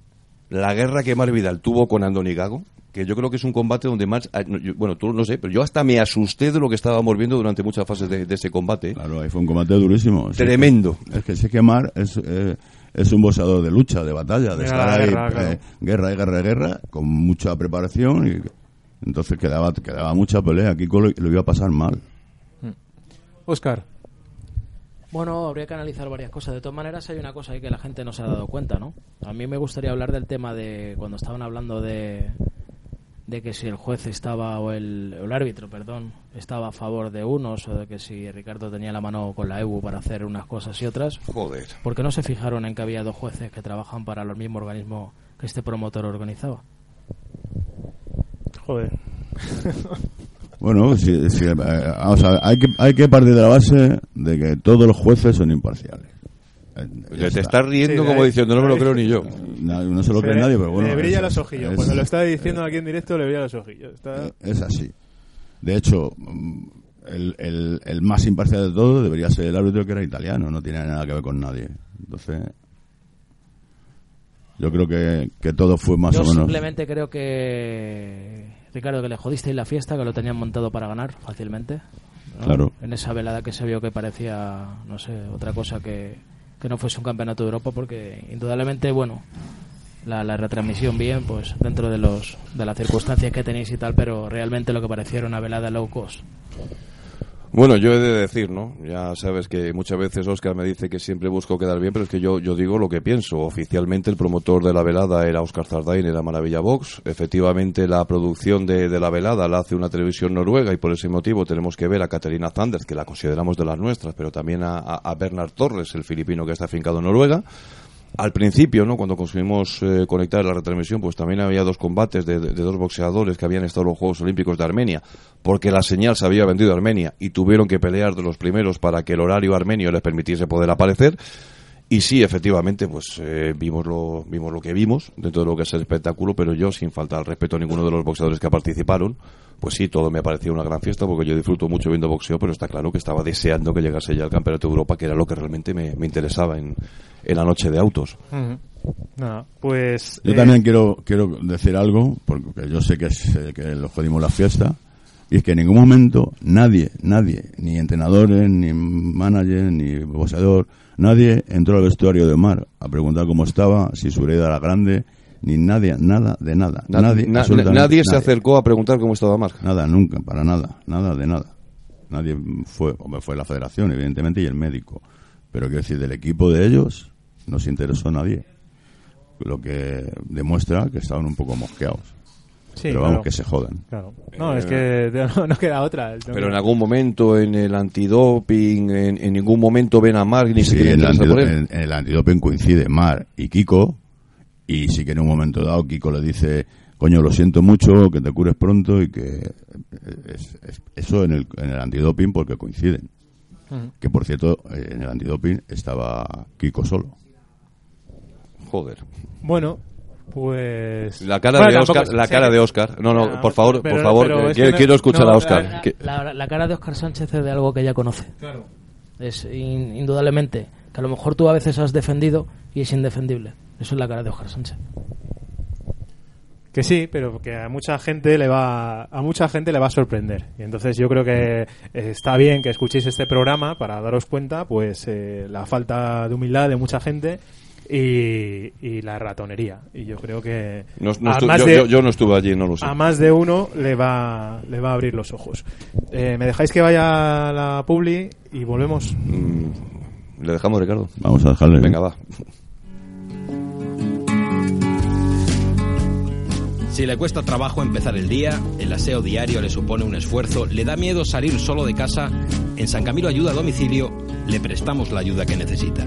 la guerra que Mar Vidal tuvo con Andoni Gago, que yo creo que es un combate donde más, ah, bueno, tú no sé, pero yo hasta me asusté de lo que estábamos viendo durante muchas fases de, de ese combate. Claro, ahí fue un combate durísimo. Tremendo. Es que, es que sé que Mar es, eh, es un boxeador de lucha, de batalla, de estar ahí, guerra, claro. eh, guerra y guerra y guerra, con mucha preparación y entonces quedaba, quedaba mucha pelea. Kiko lo, lo iba a pasar mal. Oscar, Bueno, habría que analizar varias cosas. De todas maneras, hay una cosa ahí que la gente no se ha dado cuenta, ¿no? A mí me gustaría hablar del tema de cuando estaban hablando de, de que si el juez estaba, o el, o el árbitro, perdón, estaba a favor de unos, o de que si Ricardo tenía la mano con la EBU para hacer unas cosas y otras. Joder. ¿Por qué no se fijaron en que había dos jueces que trabajan para el mismo organismo que este promotor organizaba? joder. Bueno, si- si, eh, vamos a ver, hay que, hay que partir de la base de que todos los jueces son imparciales. Eh, Te está. estás riendo Sí, como diciendo, no me lo creo ni yo. Na- No se lo cree nadie, pero bueno. Le brilla los ojillos. es- Cuando lo está diciendo aquí en directo, le brilla los ojillos. Está... Es así. De hecho, mm, el, el, el más imparcial de todo debería ser el árbitro que era italiano, no tiene nada que ver con nadie. Entonces, yo creo que, que todo fue más Yo o menos. simplemente creo que, Ricardo, que le jodisteis la fiesta, que lo tenían montado para ganar fácilmente. ¿no? Claro. En esa velada que se vio que parecía, no sé, otra cosa que, que no fuese un campeonato de Europa, porque indudablemente, bueno, la, la retransmisión bien, pues dentro de los de las circunstancias que tenéis y tal, pero realmente lo que parecía era una velada low cost. Bueno, yo he de decir, ¿no? Ya sabes que muchas veces Oscar me dice que siempre busco quedar bien, pero es que yo, yo digo lo que pienso. Oficialmente el promotor de la velada era Oscar Zardain, era Maravilla Box. Efectivamente la producción de, de la velada la hace una televisión noruega y por ese motivo tenemos que ver a Caterina Zanders, que la consideramos de las nuestras, pero también a, a Bernard Torres, el filipino que está afincado en Noruega. Al principio, ¿no? Cuando conseguimos eh, conectar la retransmisión, pues también había dos combates de, dos boxeadores que habían estado en los Juegos Olímpicos de Armenia, porque la señal se había vendido a Armenia y tuvieron que pelear de los primeros para que el horario armenio les permitiese poder aparecer. Y sí, efectivamente, pues eh, vimos lo vimos lo que vimos dentro de lo que es el espectáculo, pero yo, sin falta al respeto a ninguno de los boxeadores que participaron, pues sí, todo me parecía una gran fiesta porque yo disfruto mucho viendo boxeo, pero está claro que estaba deseando que llegase ya el Campeonato de Europa, que era lo que realmente me, me interesaba en, en, la noche de autos. Uh -huh. Pues... Yo eh... también quiero, quiero decir algo, porque yo sé que, es, eh, que lo jodimos la fiesta, y es que en ningún momento nadie, nadie, ni entrenadores, ni manager, ni boxeador, nadie entró al vestuario de Omar a preguntar cómo estaba, si su herida era grande, ni nadie, nada, de nada. Na, nadie, na, nadie, se acercó a preguntar cómo estaba Omar. Nada, nunca, para nada, nada de nada. Nadie fue, fue la federación, evidentemente, y el médico. Pero quiero decir, del equipo de ellos no se interesó nadie. Lo que demuestra que estaban un poco mosqueados. Sí, pero vamos, claro. que se jodan. Claro. No, eh, es que no, no, queda otra. Pero en algún momento en el antidoping, en, en ningún momento ven a Mark ni sí, se en, el en, en el antidoping coincide Mar y Kiko, y sí que en un momento dado Kiko le dice, coño, lo siento mucho, que te cures pronto y que es, es, eso en el, en el antidoping porque coinciden. Uh -huh. Que por cierto, en el antidoping estaba Kiko solo. Joder. Bueno, pues la cara bueno, de Oscar, la cara de Oscar. No, no, por favor, pero, por favor, pero quiero, escuchar no, a Oscar. La, la, la, cara de Oscar Sánchez es de algo que ya conoce. Claro. Es in, indudablemente que a lo mejor tú a veces has defendido y es indefendible. Eso es la cara de Oscar Sánchez. Que sí, pero que a mucha gente le va a mucha gente le va a sorprender. Y entonces yo creo que está bien que escuchéis este programa para daros cuenta, pues eh, la falta de humildad de mucha gente y, y, la ratonería. Y yo creo que no, no estu yo, de, yo, yo, no estuve allí, no lo sé. A más de uno le va le va a abrir los ojos. Eh, ¿Me dejáis que vaya a la publi y volvemos? Mm, le dejamos, Ricardo. Vamos a dejarle. Venga, va. Si le cuesta trabajo empezar el día, el aseo diario le supone un esfuerzo, le da miedo salir solo de casa, en San Camilo Ayuda a Domicilio le prestamos la ayuda que necesita.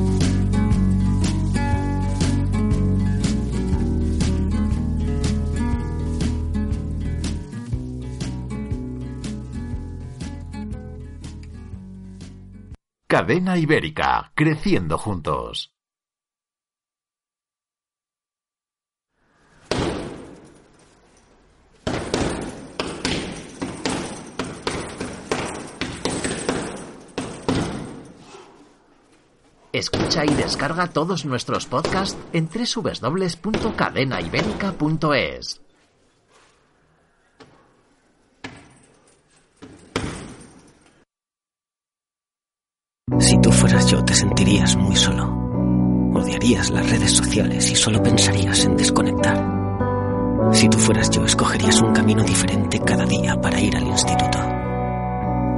Cadena Ibérica, creciendo juntos. Escucha y descarga todos nuestros podcasts en www.cadenaibérica.es. Si tú fueras yo, te sentirías muy solo. Odiarías las redes sociales y solo pensarías en desconectar. Si tú fueras yo, escogerías un camino diferente cada día para ir al instituto.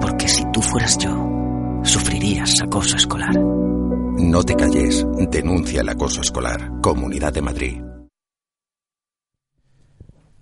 Porque si tú fueras yo, sufrirías acoso escolar. No te calles, denuncia el acoso escolar. Comunidad de Madrid.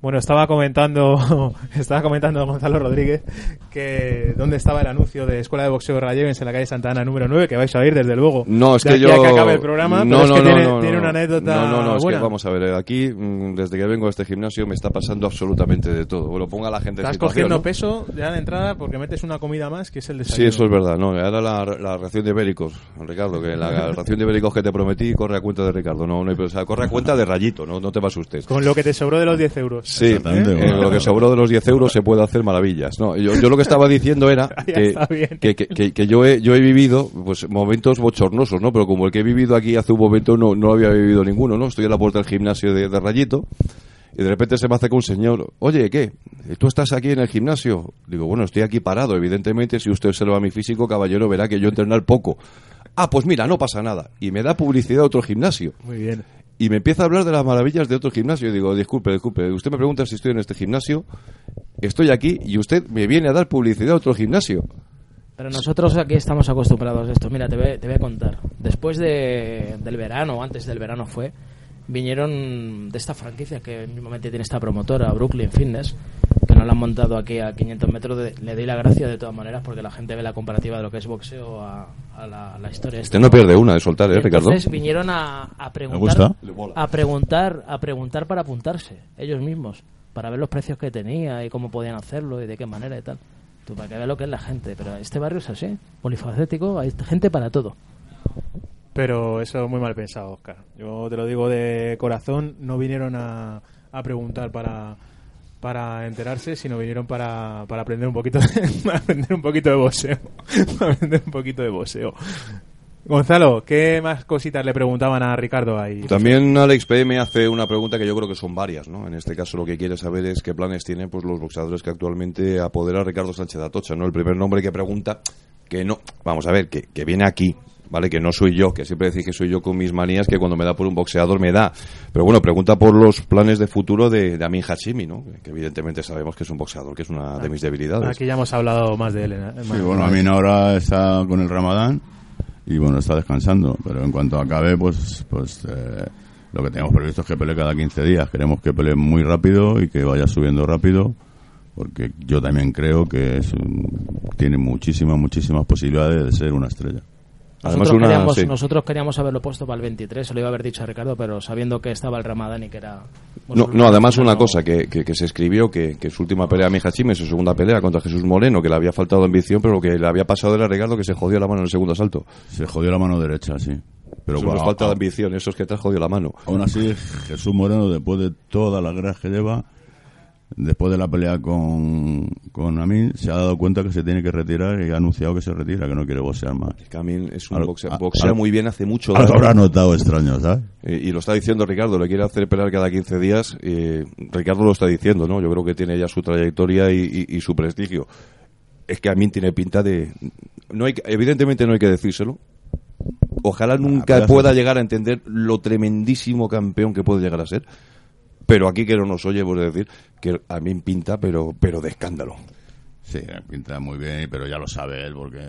Bueno, estaba comentando, estaba comentando Gonzalo Rodríguez que dónde estaba el anuncio de Escuela de Boxeo Rayevens en la calle Santa Ana número 9, que vais a oír desde luego. No, es que aquí yo a que acabe el programa, no, pero es no, que no, tiene, no, tiene no. una anécdota No, no, no, es que vamos a ver, aquí mm, desde que vengo a este gimnasio me está pasando absolutamente de todo. Bueno, ponga a la gente en Estás cogiendo peso ya de entrada porque metes una comida más que es el Sí, desayuno. eso es verdad, no, ahora la, la ración de ibéricos, Ricardo, que la ración de ibéricos que te prometí corre a cuenta de Ricardo, no, no, o sea, corre a cuenta de Rayito, no, no te me asustes. Con lo que te sobró de los 10 euros. Sí, eh, lo que sobró de los 10 euros se puede hacer maravillas. No, yo, yo lo que estaba diciendo era que, que, que- que- yo, he, yo he vivido pues momentos bochornosos, ¿no? Pero como el que he vivido aquí hace un momento no, no había vivido ninguno, ¿no? Estoy en la puerta del gimnasio de, de Rayito y de repente se me acerca un señor, oye, ¿qué? ¿Tú estás aquí en el gimnasio? Digo, bueno, estoy aquí parado. Evidentemente, si usted observa mi físico, caballero, verá que yo entrenar poco. Ah, pues mira, no pasa nada. Y me da publicidad otro gimnasio. Muy bien. Y me empieza a hablar de las maravillas de otro gimnasio. Y digo, disculpe, disculpe, usted me pregunta si estoy en este gimnasio, estoy aquí y usted me viene a dar publicidad a otro gimnasio. Pero nosotros aquí estamos acostumbrados a esto. Mira, te voy, te voy a contar. Después de, del verano, antes del verano fue, vinieron de esta franquicia que mismamente tiene esta promotora, Brooklyn Fitness, nos la han montado aquí a 500 metros. De- le doy la gracia de todas maneras porque la gente ve la comparativa de lo que es boxeo a, a la, la historia. esta. Usted no pierde una de soltar, ¿eh, Ricardo? Entonces vinieron a, a preguntar, gusta? a preguntar, a preguntar para apuntarse ellos mismos, para ver los precios que tenía y cómo podían hacerlo y de qué manera y tal. Tú para que veas lo que es la gente, pero este barrio es así, polifacético, hay gente para todo. Pero eso es muy mal pensado, Oscar. Yo te lo digo de corazón, no vinieron a, a preguntar para, para enterarse, sino vinieron para, para aprender un poquito de, aprender un poquito de boxeo. para aprender un poquito de boxeo. Gonzalo, ¿qué más cositas le preguntaban a Ricardo ahí? También Alex PM hace una pregunta que yo creo que son varias, ¿no? En este caso lo que quiere saber es qué planes tienen pues los boxeadores que actualmente apoderan a Ricardo Sánchez Atocha, ¿no? El primer nombre que pregunta, que no, vamos a ver, que, que viene aquí, ¿vale? Que no soy yo, que siempre decís que soy yo con mis manías, que cuando me da por un boxeador me da. Pero bueno, pregunta por los planes de futuro de, de Amin Hashimi, ¿no? Que evidentemente sabemos que es un boxeador, que es una de mis debilidades. Aquí ya hemos hablado más de él. ¿eh? Sí, bueno, Amin ahora está con el Ramadán y bueno, está descansando. Pero en cuanto acabe, pues, pues eh, lo que tenemos previsto es que pelee cada 15 días. Queremos que pelee muy rápido y que vaya subiendo rápido. Porque yo también creo que es un- tiene muchísimas, muchísimas posibilidades de ser una estrella. Además, Nosotros, una- queríamos, sí. nosotros queríamos haberlo puesto para el 23, se lo iba a haber dicho a Ricardo, pero sabiendo que estaba el Ramadán y que era... No, no, además una no- cosa que, que, que se escribió, que, que su última pelea a Hashimi, su segunda pelea contra Jesús Moreno, que le había faltado ambición, pero lo que le había pasado era Ricardo que se jodió la mano en el segundo asalto. Se jodió la mano derecha, sí. Pero Eso no es bueno, falta de ambición, eso es que te has jodido la mano. Aún así, Jesús Moreno, después de todas las guerras que lleva, después de la pelea con, con Amin, se ha dado cuenta que se tiene que retirar y ha anunciado que se retira, que no quiere boxear más. Camil es un Al- boxea, a- boxea al- muy bien, hace mucho Algo habrá notado extraño, ¿sabes? Eh, y lo está diciendo Ricardo, le quiere hacer pelear cada 15 días. eh, Ricardo lo está diciendo, ¿no? Yo creo que tiene ya su trayectoria y, y- y su prestigio. Es que Amin tiene pinta de... no hay que- Evidentemente no hay que decírselo. Ojalá nunca pero- pueda llegar a entender lo tremendísimo campeón que puede llegar a ser. Pero aquí que no nos oye, por decir que Amin pinta, pero, pero de escándalo. Sí, pinta muy bien, pero ya lo sabe él porque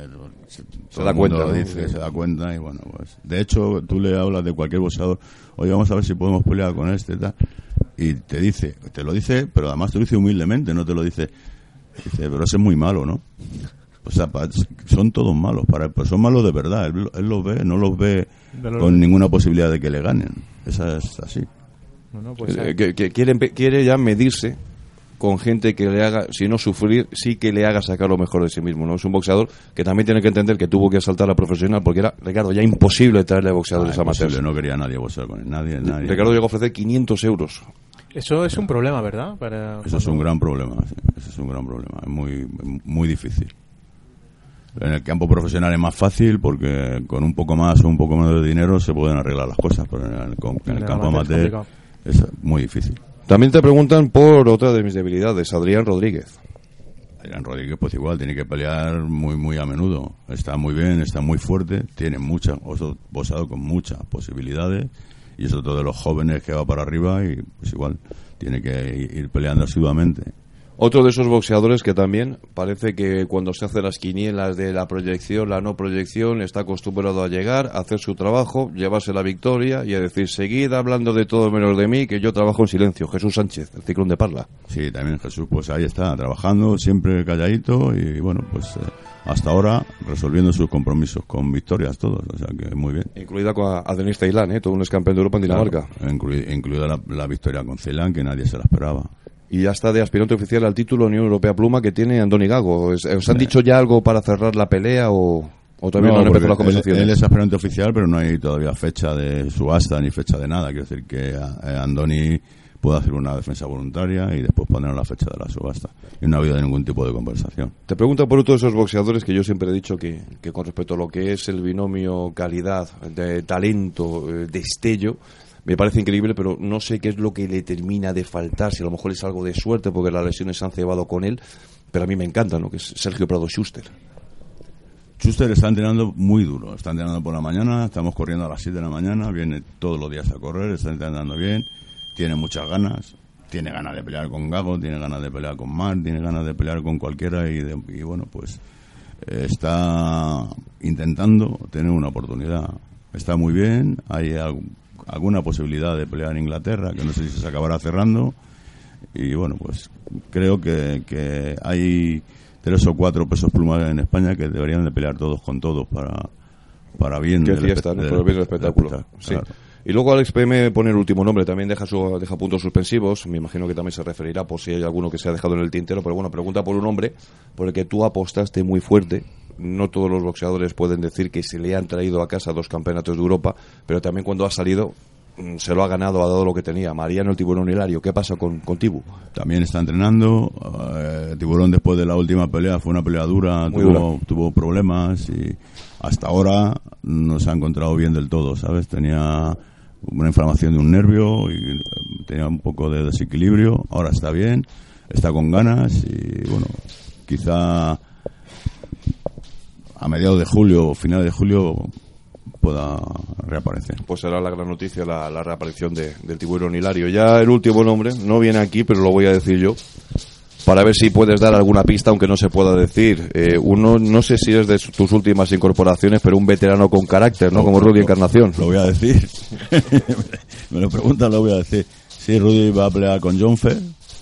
se, todo da cuenta, lo ¿no? dice, se da cuenta y bueno, pues de hecho tú le hablas de cualquier boxeador, oye, vamos a ver si podemos pelear con este y tal y te dice, te lo dice, pero además te lo dice humildemente, no te lo dice dice, pero ese es muy malo, ¿no? O sea, pa- son todos malos, para él, pues son malos de verdad, él, él los ve, no los ve con ninguna posibilidad de que le ganen. Esa es así. No, no, pues, Eh, que, que quiere, quiere ya medirse con gente que le haga, si no sufrir, sí que le haga sacar lo mejor de sí mismo. ¿no? Es un boxeador que también tiene que entender que tuvo que saltar a profesional porque era, Ricardo, ya imposible traerle boxeadores Ah, amateurs. no quería nadie boxear con él, nadie, nadie. Ricardo llegó a ofrecer 500 euros. Eso es un problema, ¿verdad? Para Eso es un gran problema, sí. Eso es un gran problema, es muy, muy difícil. En el campo profesional es más fácil porque con un poco más o un poco menos de dinero se pueden arreglar las cosas, pero en el, con- en el En el campo amateur es muy difícil. También te preguntan por otra de mis debilidades, Adrián Rodríguez. Adrián Rodríguez pues igual tiene que pelear muy muy a menudo. Está muy bien, está muy fuerte, tiene muchas, oso- boxeador con muchas posibilidades y es otro de los jóvenes que va para arriba y pues igual tiene que ir peleando asiduamente. Otro de esos boxeadores que también parece que cuando se hacen las quinielas de la proyección, la no proyección, está acostumbrado a llegar, a hacer su trabajo, llevarse la victoria y a decir, seguid hablando de todo menos de mí, que yo trabajo en silencio. Jesús Sánchez, el ciclón de Parla. Sí, también Jesús, pues ahí está, trabajando, siempre calladito y bueno, pues eh, hasta ahora resolviendo sus compromisos con victorias todos, o sea que muy bien. Incluida con a- a Denis Tailán, ¿eh? todo un ex campeón de Europa en Dinamarca. Claro, inclui- incluida la, la victoria con Ceilán, que nadie se la esperaba. Y ya está de aspirante oficial al título Unión Europea Pluma que tiene Andoni Gago. ¿Os han dicho ya algo para cerrar la pelea o, o todavía no, han empezado las él- conversaciones? Él, es aspirante oficial, pero no hay todavía fecha de subasta ni fecha de nada. Quiero decir que Andoni puede hacer una defensa voluntaria y después poner la fecha de la subasta. Y no ha habido ningún tipo de conversación. Te pregunto por todos esos boxeadores que yo siempre he dicho que, que con respecto a lo que es el binomio calidad, de talento, eh, destello, me parece increíble, pero no sé qué es lo que le termina de faltar, si a lo mejor es algo de suerte porque las lesiones se han cebado con él, pero a mí me encanta, ¿no? Que es Sergio Prado Schuster. Schuster está entrenando muy duro, está entrenando por la mañana, estamos corriendo a las 7 de la mañana, viene todos los días a correr, está entrenando bien, tiene muchas ganas, tiene ganas de pelear con Gago, tiene ganas de pelear con Mar, tiene ganas de pelear con cualquiera y, y bueno, pues eh, está intentando tener una oportunidad. Está muy bien, hay al- alguna posibilidad de pelear en Inglaterra, que no sé si se acabará cerrando. Y bueno, pues creo que, que hay tres o cuatro pesos plumas en España que deberían de pelear todos con todos para, para bien del fiesta, ¿no? del Por el bien del espe- espectáculo. del Sí. espectáculo, claro. Y luego Alex PM pone el último nombre, también deja, su, deja puntos suspensivos. Me imagino que también se referirá por si hay alguno que se ha dejado en el tintero. Pero bueno, pregunta por un hombre por el que tú apostaste muy fuerte. No todos los boxeadores pueden decir que se le han traído a casa dos campeonatos de Europa, pero también cuando ha salido mm, se lo ha ganado, ha dado lo que tenía. Mariano el tiburón Hilario, ¿qué pasa con, con Tibu? También está entrenando. eh, Tiburón después de la última pelea fue una pelea dura, Muy tuvo, dura. tuvo problemas y hasta ahora no se ha encontrado bien del todo, ¿sabes? Tenía una inflamación de un nervio y eh, tenía un poco de desequilibrio. Ahora está bien, está con ganas y bueno, quizá a mediados de julio o finales de julio pueda reaparecer. Pues será la gran noticia la, la reaparición de- del tiburón Hilario. Ya el último nombre, no viene aquí, pero lo voy a decir yo, para ver si puedes dar alguna pista, aunque no se pueda decir. Eh, uno, no sé si es de tus últimas incorporaciones, pero un veterano con carácter, ¿no? Como Rudy Encarnación. Lo voy a decir. Me lo preguntan, lo voy a decir. Sí, Rudy va a pelear con John Fer.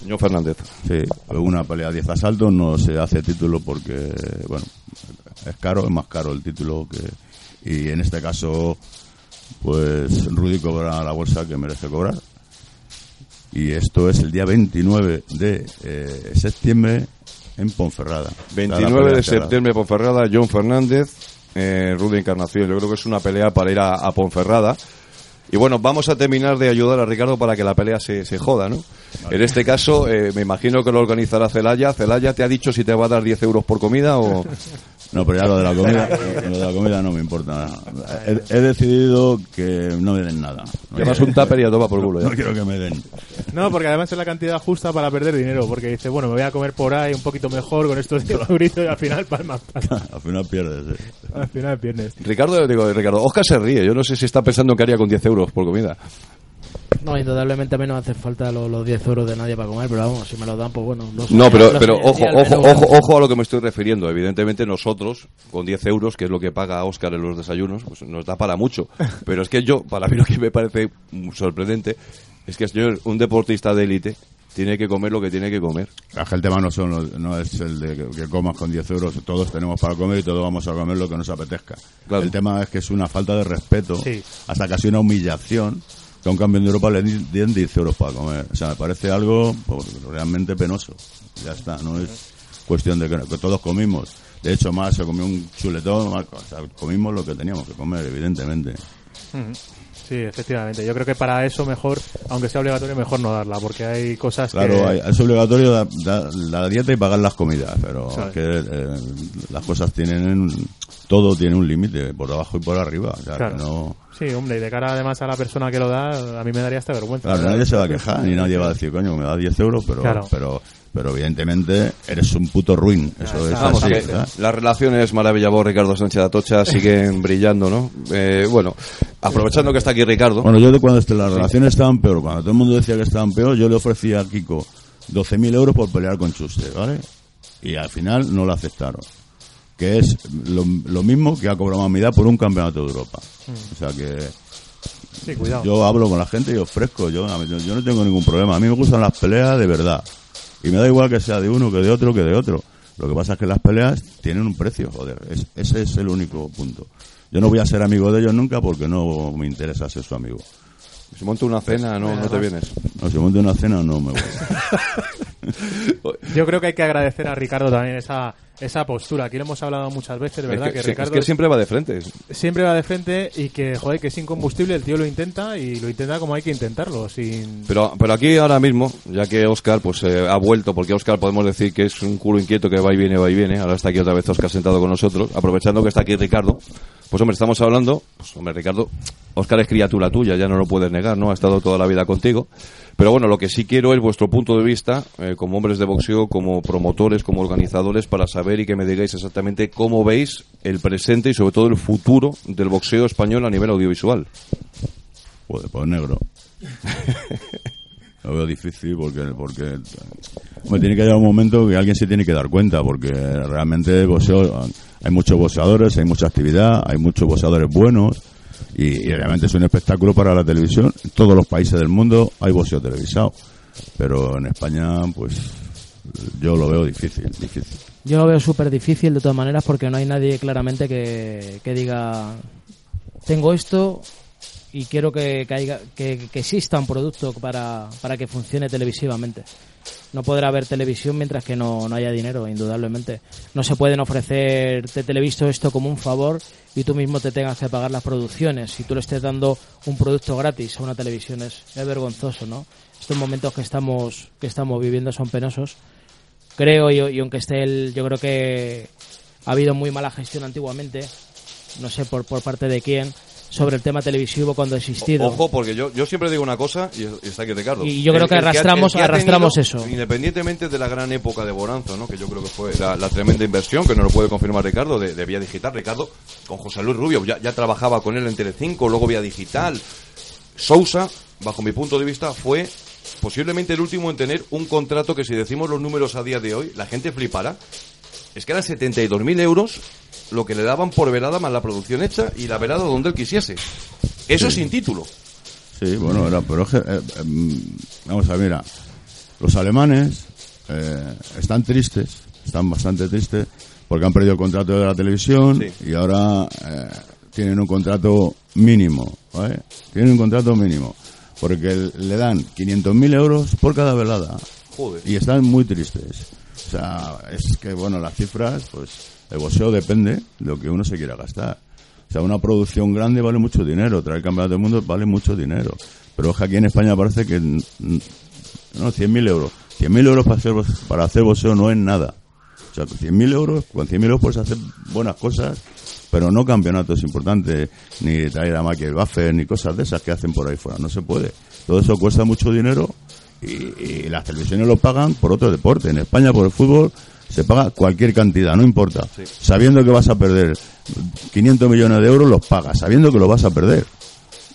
John Fernández. Sí, una pelea 10 asaltos, no se hace título porque, bueno, es caro, es más caro el título que... Y en este caso, pues Rudy cobra la bolsa que merece cobrar. Y esto es el día 29 de eh, septiembre en Ponferrada. Está la 29 pelea de septiembre, Ponferrada, John Fernández, eh, Rudy Encarnación. Yo creo que es una pelea para ir a, a Ponferrada. Y bueno, vamos a terminar de ayudar a Ricardo para que la pelea se, se joda, ¿no? En este caso, eh, me imagino que lo organizará Celaya. ¿Celaya te ha dicho si te va a dar 10 euros por comida o...? No, pero ya lo de la comida, lo de la comida no me importa. He, he decidido que no me den nada. No Llevas un tupper y a tomar por culo ya. No quiero que me den. No, porque además es la cantidad justa para perder dinero. Porque dice, bueno, me voy a comer por ahí un poquito mejor con estos 10 euritos y al final palma. palma. Al final pierdes. eh. Al final pierdes. Ricardo, digo, Ricardo, Oscar se ríe. Yo no sé si está pensando que haría con 10 euros por comida. No, indudablemente a mí no me hace falta los, los 10 euros de nadie para comer, pero vamos, si me los dan, pues bueno. los No, pero, pero ojo, ojo, ojo, ojo a lo que me estoy refiriendo. Evidentemente nosotros, con 10 euros, que es lo que paga Oscar en los desayunos, pues nos da para mucho. Pero es que yo, para mí lo que me parece mm, sorprendente, es que señor, un deportista de élite tiene que comer lo que tiene que comer. Claro, El tema no, son los- no es el de que, que comas con 10 euros. Todos tenemos para comer y todos vamos a comer lo que nos apetezca. Claro. El tema es que es una falta de respeto, Sí. hasta casi una humillación, que a un campeón de Europa le den 10 euros para comer. O sea, me parece algo pues, realmente penoso. Ya está, no es cuestión de que, que todos comimos. De hecho, más se comió un chuletón, más, o sea, comimos lo que teníamos que comer, evidentemente. Sí, efectivamente. Yo creo que para eso mejor, aunque sea obligatorio, mejor no darla. Porque hay cosas Claro, que... hay- es obligatorio da- la dieta y pagar las comidas, pero Claro. es que eh, las cosas tienen todo tiene un límite por abajo y por arriba, o sea, Claro. que no Sí, hombre, y de cara además a la persona que lo da, a mí me daría hasta vergüenza. claro, nadie se va a quejar ni nadie va a decir, coño, me da 10 euros, pero Claro. pero pero evidentemente eres un puto ruin, eso es Vamos, así, que ¿verdad? las relaciones Maravillabor, Ricardo Sánchez de Atocha siguen brillando, ¿no? Eh, bueno, aprovechando que está aquí Ricardo. Bueno, yo de cuando este- las relaciones estaban peor, cuando todo el mundo decía que estaban peor, yo le ofrecía a Kiko 12.000 euros por pelear con Chuste, ¿vale? Y al final no lo aceptaron. Que es lo, lo mismo que ha cobrado Mamidad por un campeonato de Europa. O sea que Sí, cuidado. yo hablo con la gente y ofrezco, yo, yo, yo no tengo ningún problema. A mí me gustan las peleas de verdad. Y me da igual que sea de uno, que de otro, que de otro. Lo que pasa es que las peleas tienen un precio, joder. Es- ese es el único punto. Yo no voy a ser amigo de ellos nunca porque no me interesa ser su amigo. Si monta una cena, no, no te vienes. No, si monto una cena no me voy. Yo creo que hay que agradecer a Ricardo también esa, esa postura. Aquí lo hemos hablado muchas veces, Es ¿verdad? que, que, sí, es Ricardo que siempre va de frente. siempre va de frente y que, joder, que es incombustible, el tío lo intenta y lo intenta como hay que intentarlo, sin... Pero, pero aquí ahora mismo, ya que Oscar pues eh, ha vuelto, porque Oscar podemos decir que es un culo inquieto que va y viene, va y viene, ahora está aquí otra vez Oscar sentado con nosotros, aprovechando que está aquí Ricardo, pues hombre, estamos hablando, pues hombre, Ricardo, Oscar es criatura tuya, ya no lo puedes negar, ¿no? Ha estado toda la vida contigo. Pero bueno, lo que sí quiero es vuestro punto de vista, eh, como hombres de boxeo, como promotores, como organizadores, para saber y que me digáis exactamente cómo veis el presente y sobre todo el futuro del boxeo español a nivel audiovisual. Joder, pues negro. Lo veo difícil porque, porque tiene que llegar un momento que alguien se tiene que dar cuenta, porque realmente boxeo, hay muchos boxeadores, hay mucha actividad, hay muchos boxeadores buenos, y, y realmente es un espectáculo para la televisión. En todos los países del mundo hay boxeo televisado, pero en España, pues yo lo veo difícil, difícil. Yo lo veo súper difícil de todas maneras porque no hay nadie claramente que, que diga tengo esto y quiero que, que, haya- que- que exista un producto para, para que funcione televisivamente. No podrá haber televisión mientras que no, no haya dinero, indudablemente. No se pueden ofrecer, te televisto esto como un favor y tú mismo te tengas que pagar las producciones. Si tú le estés dando un producto gratis a una televisión es, es vergonzoso, ¿no? Estos momentos que estamos, que estamos viviendo son penosos creo y, y aunque esté el yo creo que ha habido muy mala gestión antiguamente no sé por, por parte de quién sobre el tema televisivo cuando ha existido Ojo, porque yo, yo siempre digo una cosa, y, y está aquí Ricardo. Y yo creo que arrastramos- ha arrastramos tenido, eso. Independientemente de la gran época de Bonanza, ¿no? que yo creo que fue la, la tremenda inversión, que no lo puede confirmar Ricardo, de, de Vía Digital. Ricardo, con José Luis Rubio, ya, ya trabajaba con él en Telecinco, luego Vía Digital. Sousa, bajo mi punto de vista, fue posiblemente el último en tener un contrato que si decimos los números a día de hoy, la gente flipará. Es que eran 72.000 euros lo que le daban por velada más la producción hecha y la velada donde él quisiese. Eso sin título. Sí, bueno, era, pero es que, eh, em, vamos a ver, mira, los alemanes eh, están tristes, están bastante tristes, porque han perdido el contrato de la televisión Sí. y ahora eh, tienen un contrato mínimo, ¿vale? Tienen un contrato mínimo, porque le dan 500.000 euros por cada velada Joder. y están muy tristes. O sea, es que, bueno, las cifras, pues el boxeo depende de lo que uno se quiera gastar. O sea, una producción grande vale mucho dinero, traer campeonato del mundo vale mucho dinero. Pero es que aquí en España parece que, mm, no, 100.000 euros. 100.000 euros para hacer, para hacer boxeo no es nada. O sea, con 100.000 euros, con 100.000 euros puedes hacer buenas cosas, pero no campeonatos importantes, ni traer a Michael Buffer, ni cosas de esas que hacen por ahí fuera. No se puede. Todo eso cuesta mucho dinero y las televisiones lo pagan por otro deporte. En España, por el fútbol, se paga cualquier cantidad, no importa. Sabiendo que vas a perder 500 millones de euros, los pagas, sabiendo que lo vas a perder.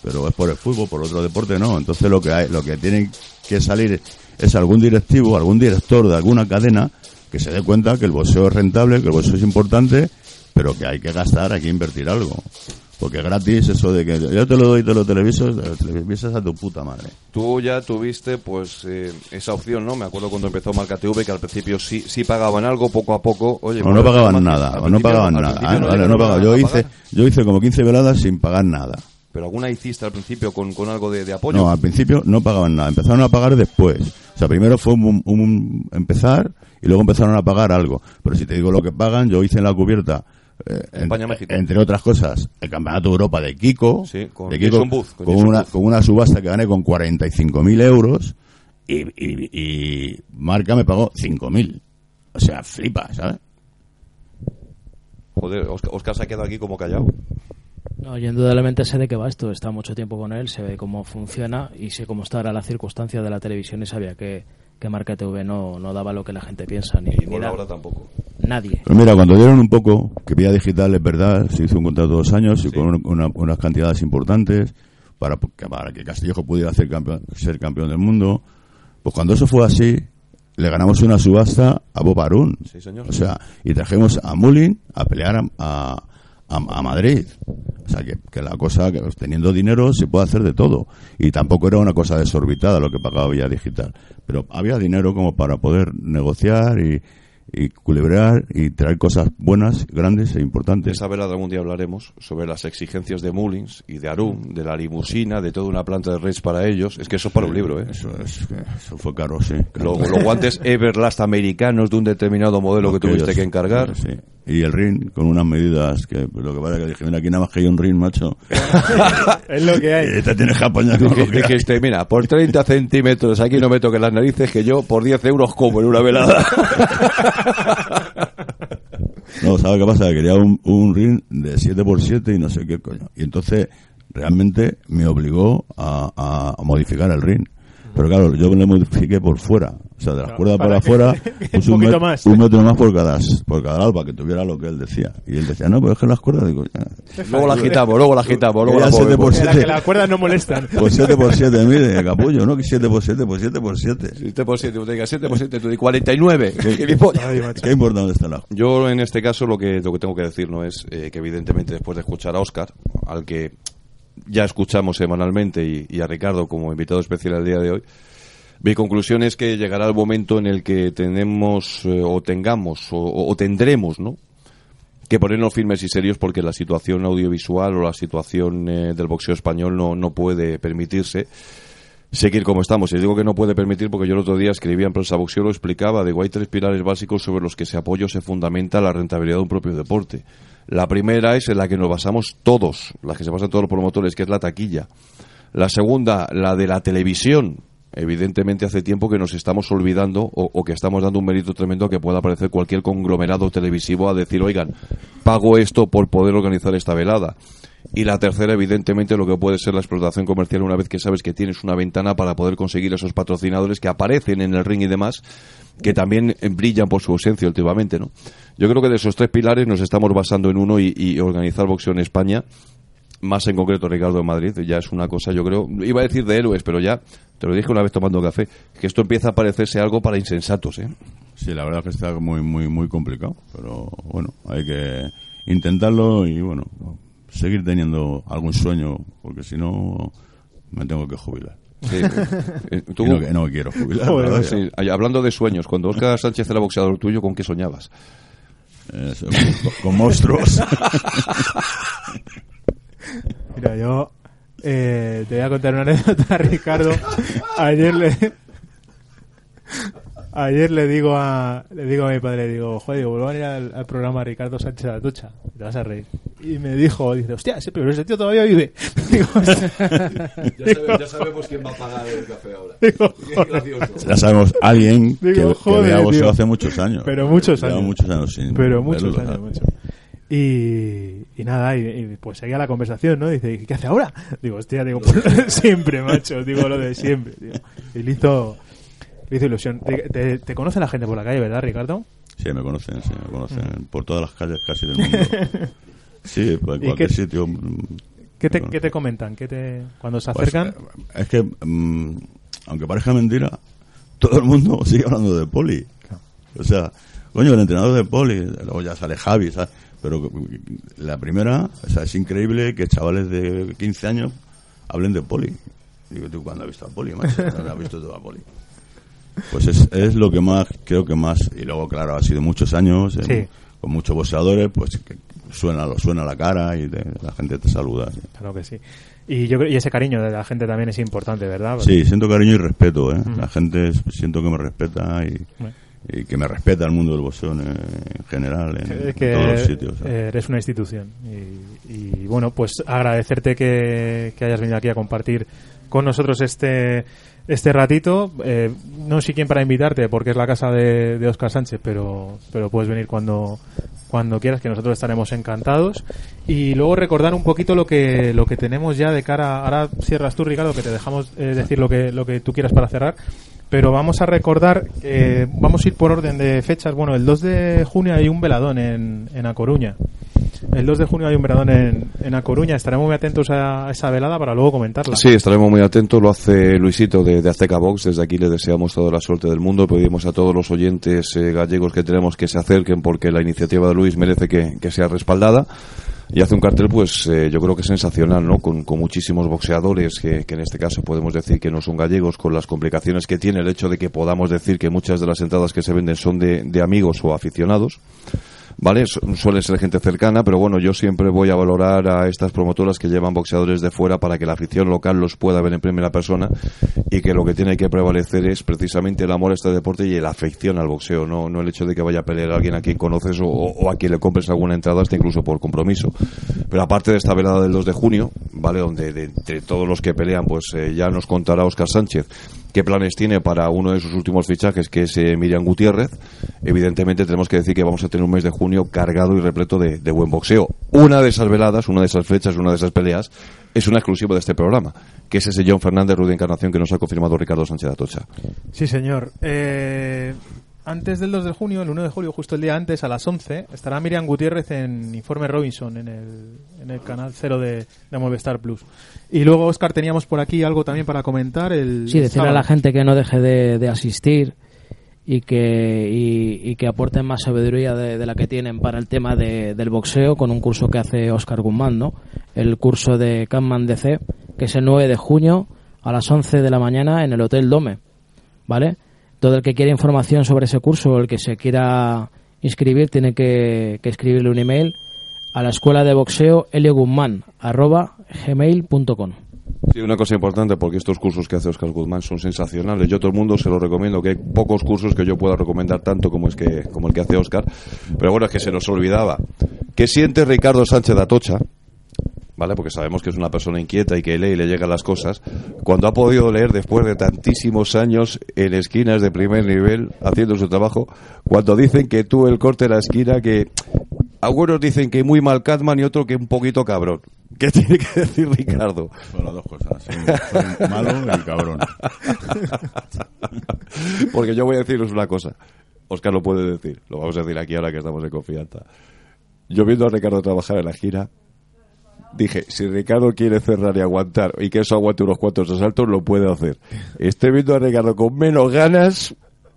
Pero es por el fútbol, por otro deporte no. Entonces lo que hay, lo que tiene que salir es algún directivo, algún director de alguna cadena que se dé cuenta que el boxeo es rentable, que el boxeo es importante, pero que hay que gastar, hay que invertir algo. Porque gratis eso de que yo te lo doy te lo televiso, te lo televisas a tu puta madre. Tú ya tuviste pues eh, esa opción, ¿no? Me acuerdo cuando empezó Marca TV que al principio sí sí pagaban algo, poco a poco. Oye, O no pues, pagaban nada, o no pagaban nada. Ah, no vale, no a- Yo hice, yo hice como 15 veladas sin pagar nada. Pero alguna hiciste al principio con, con algo de, de apoyo. No, al principio no pagaban nada, empezaron a pagar después. O sea, primero fue un, un empezar y luego empezaron a pagar algo. Pero si te digo lo que pagan, yo hice en la cubierta, eh, en- entre otras cosas, el Campeonato de Europa de Kiko, Sí, con de Kiko Booth, con una, Booth. con una subasta que gané con 45.000 euros y, y, y Marca me pagó 5.000. O sea, flipa, ¿sabes? Joder, Oscar, Oscar se ha quedado aquí como callado. No, yo indudablemente sé de qué va esto. He estado mucho tiempo con él, se ve cómo funciona y sé cómo está ahora la circunstancia de la televisión y sabía que, que Marca TV no, no daba lo que la gente piensa, ni, ni nada. ahora tampoco. nadie. Pero mira, cuando dieron un poco, que Vía Digital es verdad, se hizo un contrato de dos años y con una- unas cantidades importantes para, que- para que Castillejo pudiera hacer campeón- ser campeón del mundo. Pues cuando eso fue así, le ganamos una subasta a Bob Arum. Sí, señor. O sea, y trajimos a Mullin a pelear a, a, a- a Madrid. O sea, que, que la cosa, que teniendo dinero se puede hacer de todo. Y tampoco era una cosa desorbitada lo que pagaba Vía Digital. Pero había dinero como para poder negociar y, y y traer cosas buenas, grandes e De importantes. esa velada algún día hablaremos sobre las exigencias de Mullins y de Arum, de la limusina, de toda una planta de race para ellos. Es que eso es para un libro, ¿eh? Eso, es, eso fue caro, sí. caro. Los, los guantes Everlast americanos de un determinado modelo que tuviste que encargar. Sí. Y el ring con unas medidas que lo que pasa es que dije, mira, aquí nada más que hay un ring, macho. Es lo que hay. Y te tienes que apañar con lo Dije- que hay. Dijiste, mira, por 30 centímetros aquí no me toquen las narices que yo por 10 euros como en una velada. No, ¿sabes qué pasa? Que quería un, un ring de 7x7 y no sé qué coño. Y entonces realmente me obligó a, a- a modificar el ring. Pero claro, yo le modifiqué por fuera. O sea, de las Claro, cuerdas para para afuera, puse un met- más. un metro más por cada, por cada lado para que tuviera lo que él decía. Y él decía, no, pero es que las cuerdas, digo, ya. luego la agitamos, luego la agitamos, luego la Quería movemos. 7x7. Era que las cuerdas no molestan. Pues 7x7, mire, capullo, ¿no? Que 7x7, pues 7x7. 7 por 7, tú digas 7 por 7, tú digas 49. Gilipollas. Ay, macho. ¿Qué importa dónde está la Yo en este caso lo que, lo que tengo que decir no es eh, que evidentemente después de escuchar a Oscar, al que ya escuchamos semanalmente y, a Ricardo como invitado especial el día de hoy, mi conclusión es que llegará el momento en el que tenemos eh, o tengamos o, o tendremos, ¿no? que ponernos firmes y serios porque la situación audiovisual o la situación eh, del boxeo español no, no puede permitirse seguir como estamos. Y digo que no puede permitir porque yo el otro día escribía en prensa boxeo, lo explicaba, que hay tres pilares básicos sobre los que se apoya o se fundamenta la rentabilidad de un propio deporte. La primera es en la que nos basamos todos, la que se basan todos los promotores, que es la taquilla. La segunda, la de la televisión. Evidentemente hace tiempo que nos estamos olvidando o, o que estamos dando un mérito tremendo a que pueda aparecer cualquier conglomerado televisivo a decir, oigan, pago esto por poder organizar esta velada. Y la tercera, evidentemente, lo que puede ser la explotación comercial una vez que sabes que tienes una ventana para poder conseguir esos patrocinadores que aparecen en el ring y demás, que también brillan por su ausencia últimamente, ¿no? Yo creo que de esos tres pilares nos estamos basando en uno y, organizar boxeo en España, más en concreto Ricardo en Madrid, ya es una cosa, yo creo, iba a decir de héroes, pero ya, te lo dije una vez tomando café, que esto empieza a parecerse algo para insensatos, ¿eh? Sí, la verdad es que está muy, muy, muy complicado. Pero bueno, hay que intentarlo y bueno, seguir teniendo algún sueño, porque si no, me tengo que jubilar. Sí. Eh, tú- Y no, que no me quiero jubilar. Hablando de sueños, cuando Oscar Sánchez era boxeador tuyo, ¿con qué soñabas? Con, con monstruos. Mira, yo eh, te voy a contar una anécdota, Ricardo. Ayer le ayer le digo a le digo a mi padre, digo, joder, digo, vuelvo a ir al, al programa Ricardo Sánchez Atucha, te vas a reír. Y me dijo, dice, hostia, ese, pero ese tío todavía vive. Digo, Ya, sabemos quién va a pagar el café ahora. digo, joder, ya sabemos, alguien que, Digo, que joder, vea hace muchos años. Pero muchos años. muchos años sin pero muchos verlo, años, macho. Y, y nada, y, y pues seguía la conversación, ¿no? Dice, ¿qué hace ahora? Digo, hostia, digo, pues, siempre, macho, digo lo de siempre. Y le hizo, hizo ilusión. Te, te- te conoce la gente por la calle, ¿verdad, Ricardo? Sí, me conocen, sí, me conocen por todas las calles casi del mundo. Sí, por ¿Y cualquier qué- sitio. mm, ¿Qué te, qué te comentan? ¿Qué te, cuando se Pues, acercan? eh, es que, mm, aunque parezca mentira, todo el mundo sigue hablando de poli. O sea, coño, el entrenador de poli, luego ya sale Javi, ¿sabes? Pero mm, la primera, o sea, es increíble que chavales de 15 años hablen de poli. Digo, ¿tú cuándo has visto a poli, macho? ¿Cuándo has visto tú a poli? Pues es, es lo que más, creo que más, y luego, claro, ha sido muchos años, eh, Sí. con muchos boxeadores, pues que suena, lo suena la cara y te- la gente te saluda. sí. Claro que sí. Y yo y ese cariño de la gente también es importante, ¿verdad? Sí, siento cariño y respeto, ¿eh? Ujú. La gente siento que me respeta y, Bueno. y que me respeta el mundo del boxeo en, en general, en, Es que en todos los sitios. ¿sabes? eh, eres una institución. Y, y, bueno, pues agradecerte que, que hayas venido aquí a compartir con nosotros este este ratito. Eh, no sé quién para invitarte, porque es la casa de, de Oscar Sánchez, pero, pero puedes venir cuando, cuando quieras, que nosotros estaremos encantados. Y luego recordar un poquito lo que, lo que tenemos ya de cara. Ahora cierras tú, Ricardo, que te dejamos eh, decir lo que, lo que tú quieras para cerrar. Pero vamos a recordar, eh, vamos a ir por orden de fechas. Bueno, el 2 de junio hay un veladón en, en A Coruña. El 2 de junio hay un veradón en, en A Coruña. Estaremos muy atentos a esa velada para luego comentarla. Sí, estaremos muy atentos. Lo hace Luisito de, de Azteca Box. Desde aquí le deseamos toda la suerte del mundo. Pedimos a todos los oyentes eh, gallegos que tenemos que se acerquen porque la iniciativa de Luis merece que, que sea respaldada. Y hace un cartel, pues eh, yo creo que sensacional, ¿no? Con, con muchísimos boxeadores que, que en este caso podemos decir que no son gallegos, con las complicaciones que tiene el hecho de que podamos decir que muchas de las entradas que se venden son de, de amigos o aficionados. ¿Vale? Su- Suele ser gente cercana, pero bueno, yo siempre voy a valorar a estas promotoras que llevan boxeadores de fuera para que la afición local los pueda ver en primera persona y que lo que tiene que prevalecer es precisamente el amor a este deporte y la afección al boxeo, no, no el hecho de que vaya a pelear a alguien a quien conoces o, o a quien le compres alguna entrada, hasta incluso por compromiso. Pero aparte de esta velada del 2 de junio, ¿vale? Donde de, entre todos los que pelean, pues eh, ya nos contará Oscar Sánchez qué planes tiene para uno de sus últimos fichajes, que es eh, Miriam Gutiérrez. Evidentemente tenemos que decir que vamos a tener un mes de junio cargado y repleto de, buen boxeo. Una de esas veladas, una de esas fechas, una de esas peleas, es una exclusiva de este programa, que es ese John Fernández Rudy Encarnación que nos ha confirmado Ricardo Sánchez Atocha. Sí, señor. Eh, antes del 2 de junio, el 1 de julio, justo el día antes, a las 11, estará Miriam Gutiérrez en Informe Robinson, en el, en el canal cero de, de Movistar Plus. Y luego, Oscar, teníamos por aquí algo también para comentar. El Sí, decirle a la sábado. gente que no deje de, de asistir y que, y, y que aporten más sabiduría de, de la que tienen para el tema de- del boxeo con un curso que hace Oscar Guzmán, ¿no? El curso de Kampman DC, que es el 9 de junio a las 11 de la mañana en el Hotel Dome, ¿vale? Todo el que quiera información sobre ese curso o el que se quiera inscribir tiene que, que escribirle un email a la escuela de boxeo Guzmán arroba gmail.com. Sí, una cosa importante, porque estos cursos que hace Oscar Guzmán son sensacionales. Yo todo el mundo se los recomiendo, que hay pocos cursos que yo pueda recomendar tanto como, es que, como el que hace Oscar. Pero bueno, es que se nos olvidaba. ¿Qué siente Ricardo Sánchez de Atocha? ¿Vale? Porque sabemos que es una persona inquieta y que lee y le llegan las cosas. Cuando ha podido leer después de tantísimos años en esquinas de primer nivel haciendo su trabajo, cuando dicen que tú el corte de la esquina, que algunos dicen que muy mal Catman y otro que un poquito cabrón. ¿Qué tiene que decir Ricardo? Son las dos cosas. Soy, soy malo y cabrón. Porque yo voy a deciros una cosa. Oscar lo puede decir. Lo vamos a decir aquí ahora que estamos en confianza. Yo viendo a Ricardo trabajar en la gira, dije, si Ricardo quiere cerrar y aguantar y que eso aguante unos cuantos asaltos, lo puede hacer. Estoy viendo a Ricardo con menos ganas.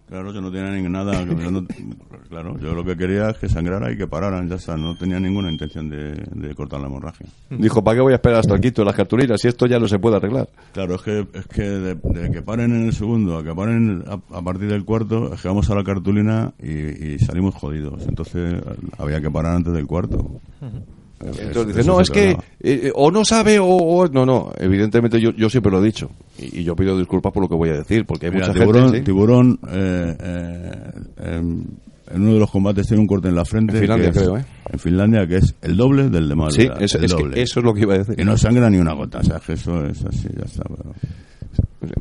Claro, yo no tenía ni nada. yo no- claro, yo lo que quería es que sangrara y que pararan. Ya está, no tenía ninguna intención de, de cortar la hemorragia. Dijo, ¿para qué voy a esperar hasta el quinto de las cartulinas si esto ya no se puede arreglar? Claro, es que, es que de, de que paren en el segundo a que paren a, a partir del cuarto, es que vamos a la cartulina y, y salimos jodidos. Entonces había que parar antes del cuarto. Entonces dice, no, es que eh, o no sabe o, o- No, no, evidentemente yo, yo siempre lo he dicho. Y, y yo pido disculpas por lo que voy a decir, porque hay Mira, mucha tiburón, gente... ¿sí? tiburón eh, eh, en uno de los combates tiene un corte en la frente. En Finlandia, que es- creo, ¿eh? En Finlandia, que es el doble del de Málaga. Sí, es- es que eso es lo que iba a decir. Y no sangra ni una gota. O sea, que eso es así, ya está. pero-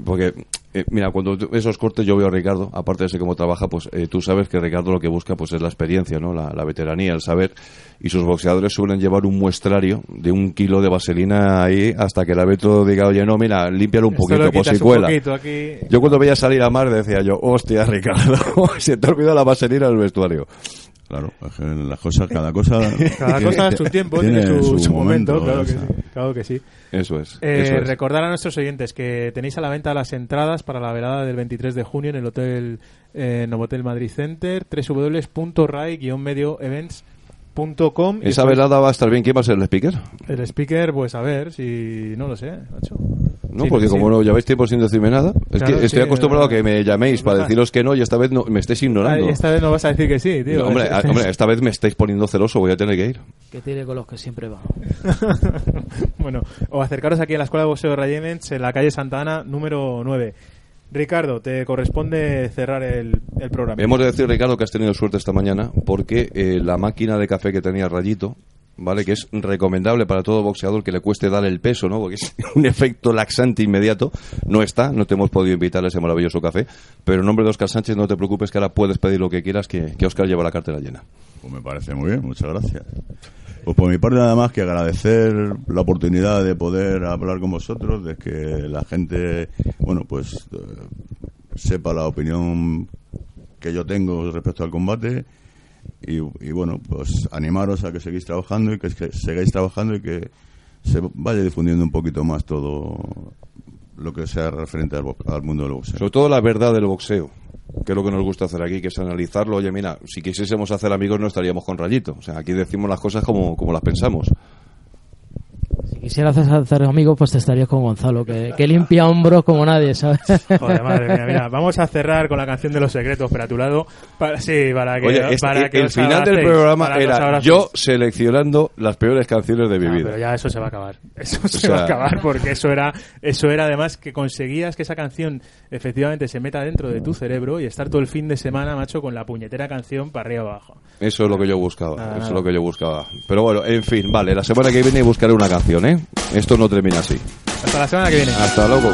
Porque, eh, mira, cuando tú- esos cortes yo veo a Ricardo, aparte de ese cómo trabaja, pues eh, tú sabes que Ricardo lo que busca pues es la experiencia, ¿no? La, la veteranía, el saber. Y sus boxeadores suelen llevar un muestrario de un kilo de vaselina ahí hasta que el árbitro diga, oye, no, mira, límpialo un Esto poquito, por si cuela. poquito aquí. Yo cuando veía salir a Mar decía yo, hostia, Ricardo, se te ha olvidado la vaselina en el vestuario. Claro, las cosas, cada cosa. Cada cosa a su tiempo, tiene, su, su momento, claro, que sí, claro que sí. Eso es. Eh, eso es. Recordar a nuestros oyentes que tenéis a la venta las entradas para la velada del 23 de junio en el Hotel eh, Novotel Madrid Center, www.rai-medioevents.com. Esa velada va a estar bien. ¿Quién va a ser el speaker? El speaker, pues a ver, si no lo sé, macho. No, Sí, porque sí. como no lleváis tiempo sin decirme nada, es Claro, que estoy sí, acostumbrado a que me llaméis para deciros que no y esta vez no, me estéis ignorando. Ay, esta vez no vas a decir que sí, tío. No, hombre, a- hombre, esta vez me estáis poniendo celoso, voy a tener que ir. Que tire con los que siempre va. bueno, o acercaros aquí a la Escuela de Boxeo de Rayemens en la calle Santa Ana, número 9. Ricardo, te corresponde cerrar el, el programa. Hemos de decir, Ricardo, que has tenido suerte esta mañana porque eh, la máquina de café que tenía Rayito, ¿vale? Que es recomendable para todo boxeador que le cueste dar el peso, ¿no? Porque es un efecto laxante inmediato. No está, no te hemos podido invitar a ese maravilloso café. Pero en nombre de Oscar Sánchez, no te preocupes que ahora puedes pedir lo que quieras, que, que Oscar lleva la cartera llena. Pues me parece muy bien, muchas gracias. Pues por mi parte nada más que agradecer la oportunidad de poder hablar con vosotros, de que la gente, bueno, pues eh, sepa la opinión que yo tengo respecto al combate Y, y bueno, pues animaros a que seguís trabajando y que, que sigáis trabajando y que se vaya difundiendo un poquito más todo lo que sea referente al, al mundo del boxeo. Sobre todo la verdad del boxeo, que es lo que nos gusta hacer aquí, que es analizarlo. Oye, mira, si quisiésemos hacer amigos no estaríamos con Rayito. O sea, aquí decimos las cosas como, como las pensamos. Si quisieras hacer amigos, pues te estarías con Gonzalo, que, que limpia hombros como nadie, ¿sabes? Joder, madre mía, mira, vamos a cerrar con la canción de los secretos, pero a tu lado, para, sí, para que, Oye, este- para que el final del programa era yo seleccionando las peores canciones de mi Ah, vida. pero ya eso se va a acabar. Eso se sea- va a acabar porque eso era, eso era además que conseguías que esa canción efectivamente se meta dentro de tu cerebro y estar todo el fin de semana, macho, con la puñetera canción para arriba abajo. Eso es lo que yo buscaba. Nada, eso es lo que yo buscaba. Pero bueno, en fin, vale. La semana que viene buscaré una canción, ¿eh? Esto no termina así. Hasta la semana que viene. Hasta luego.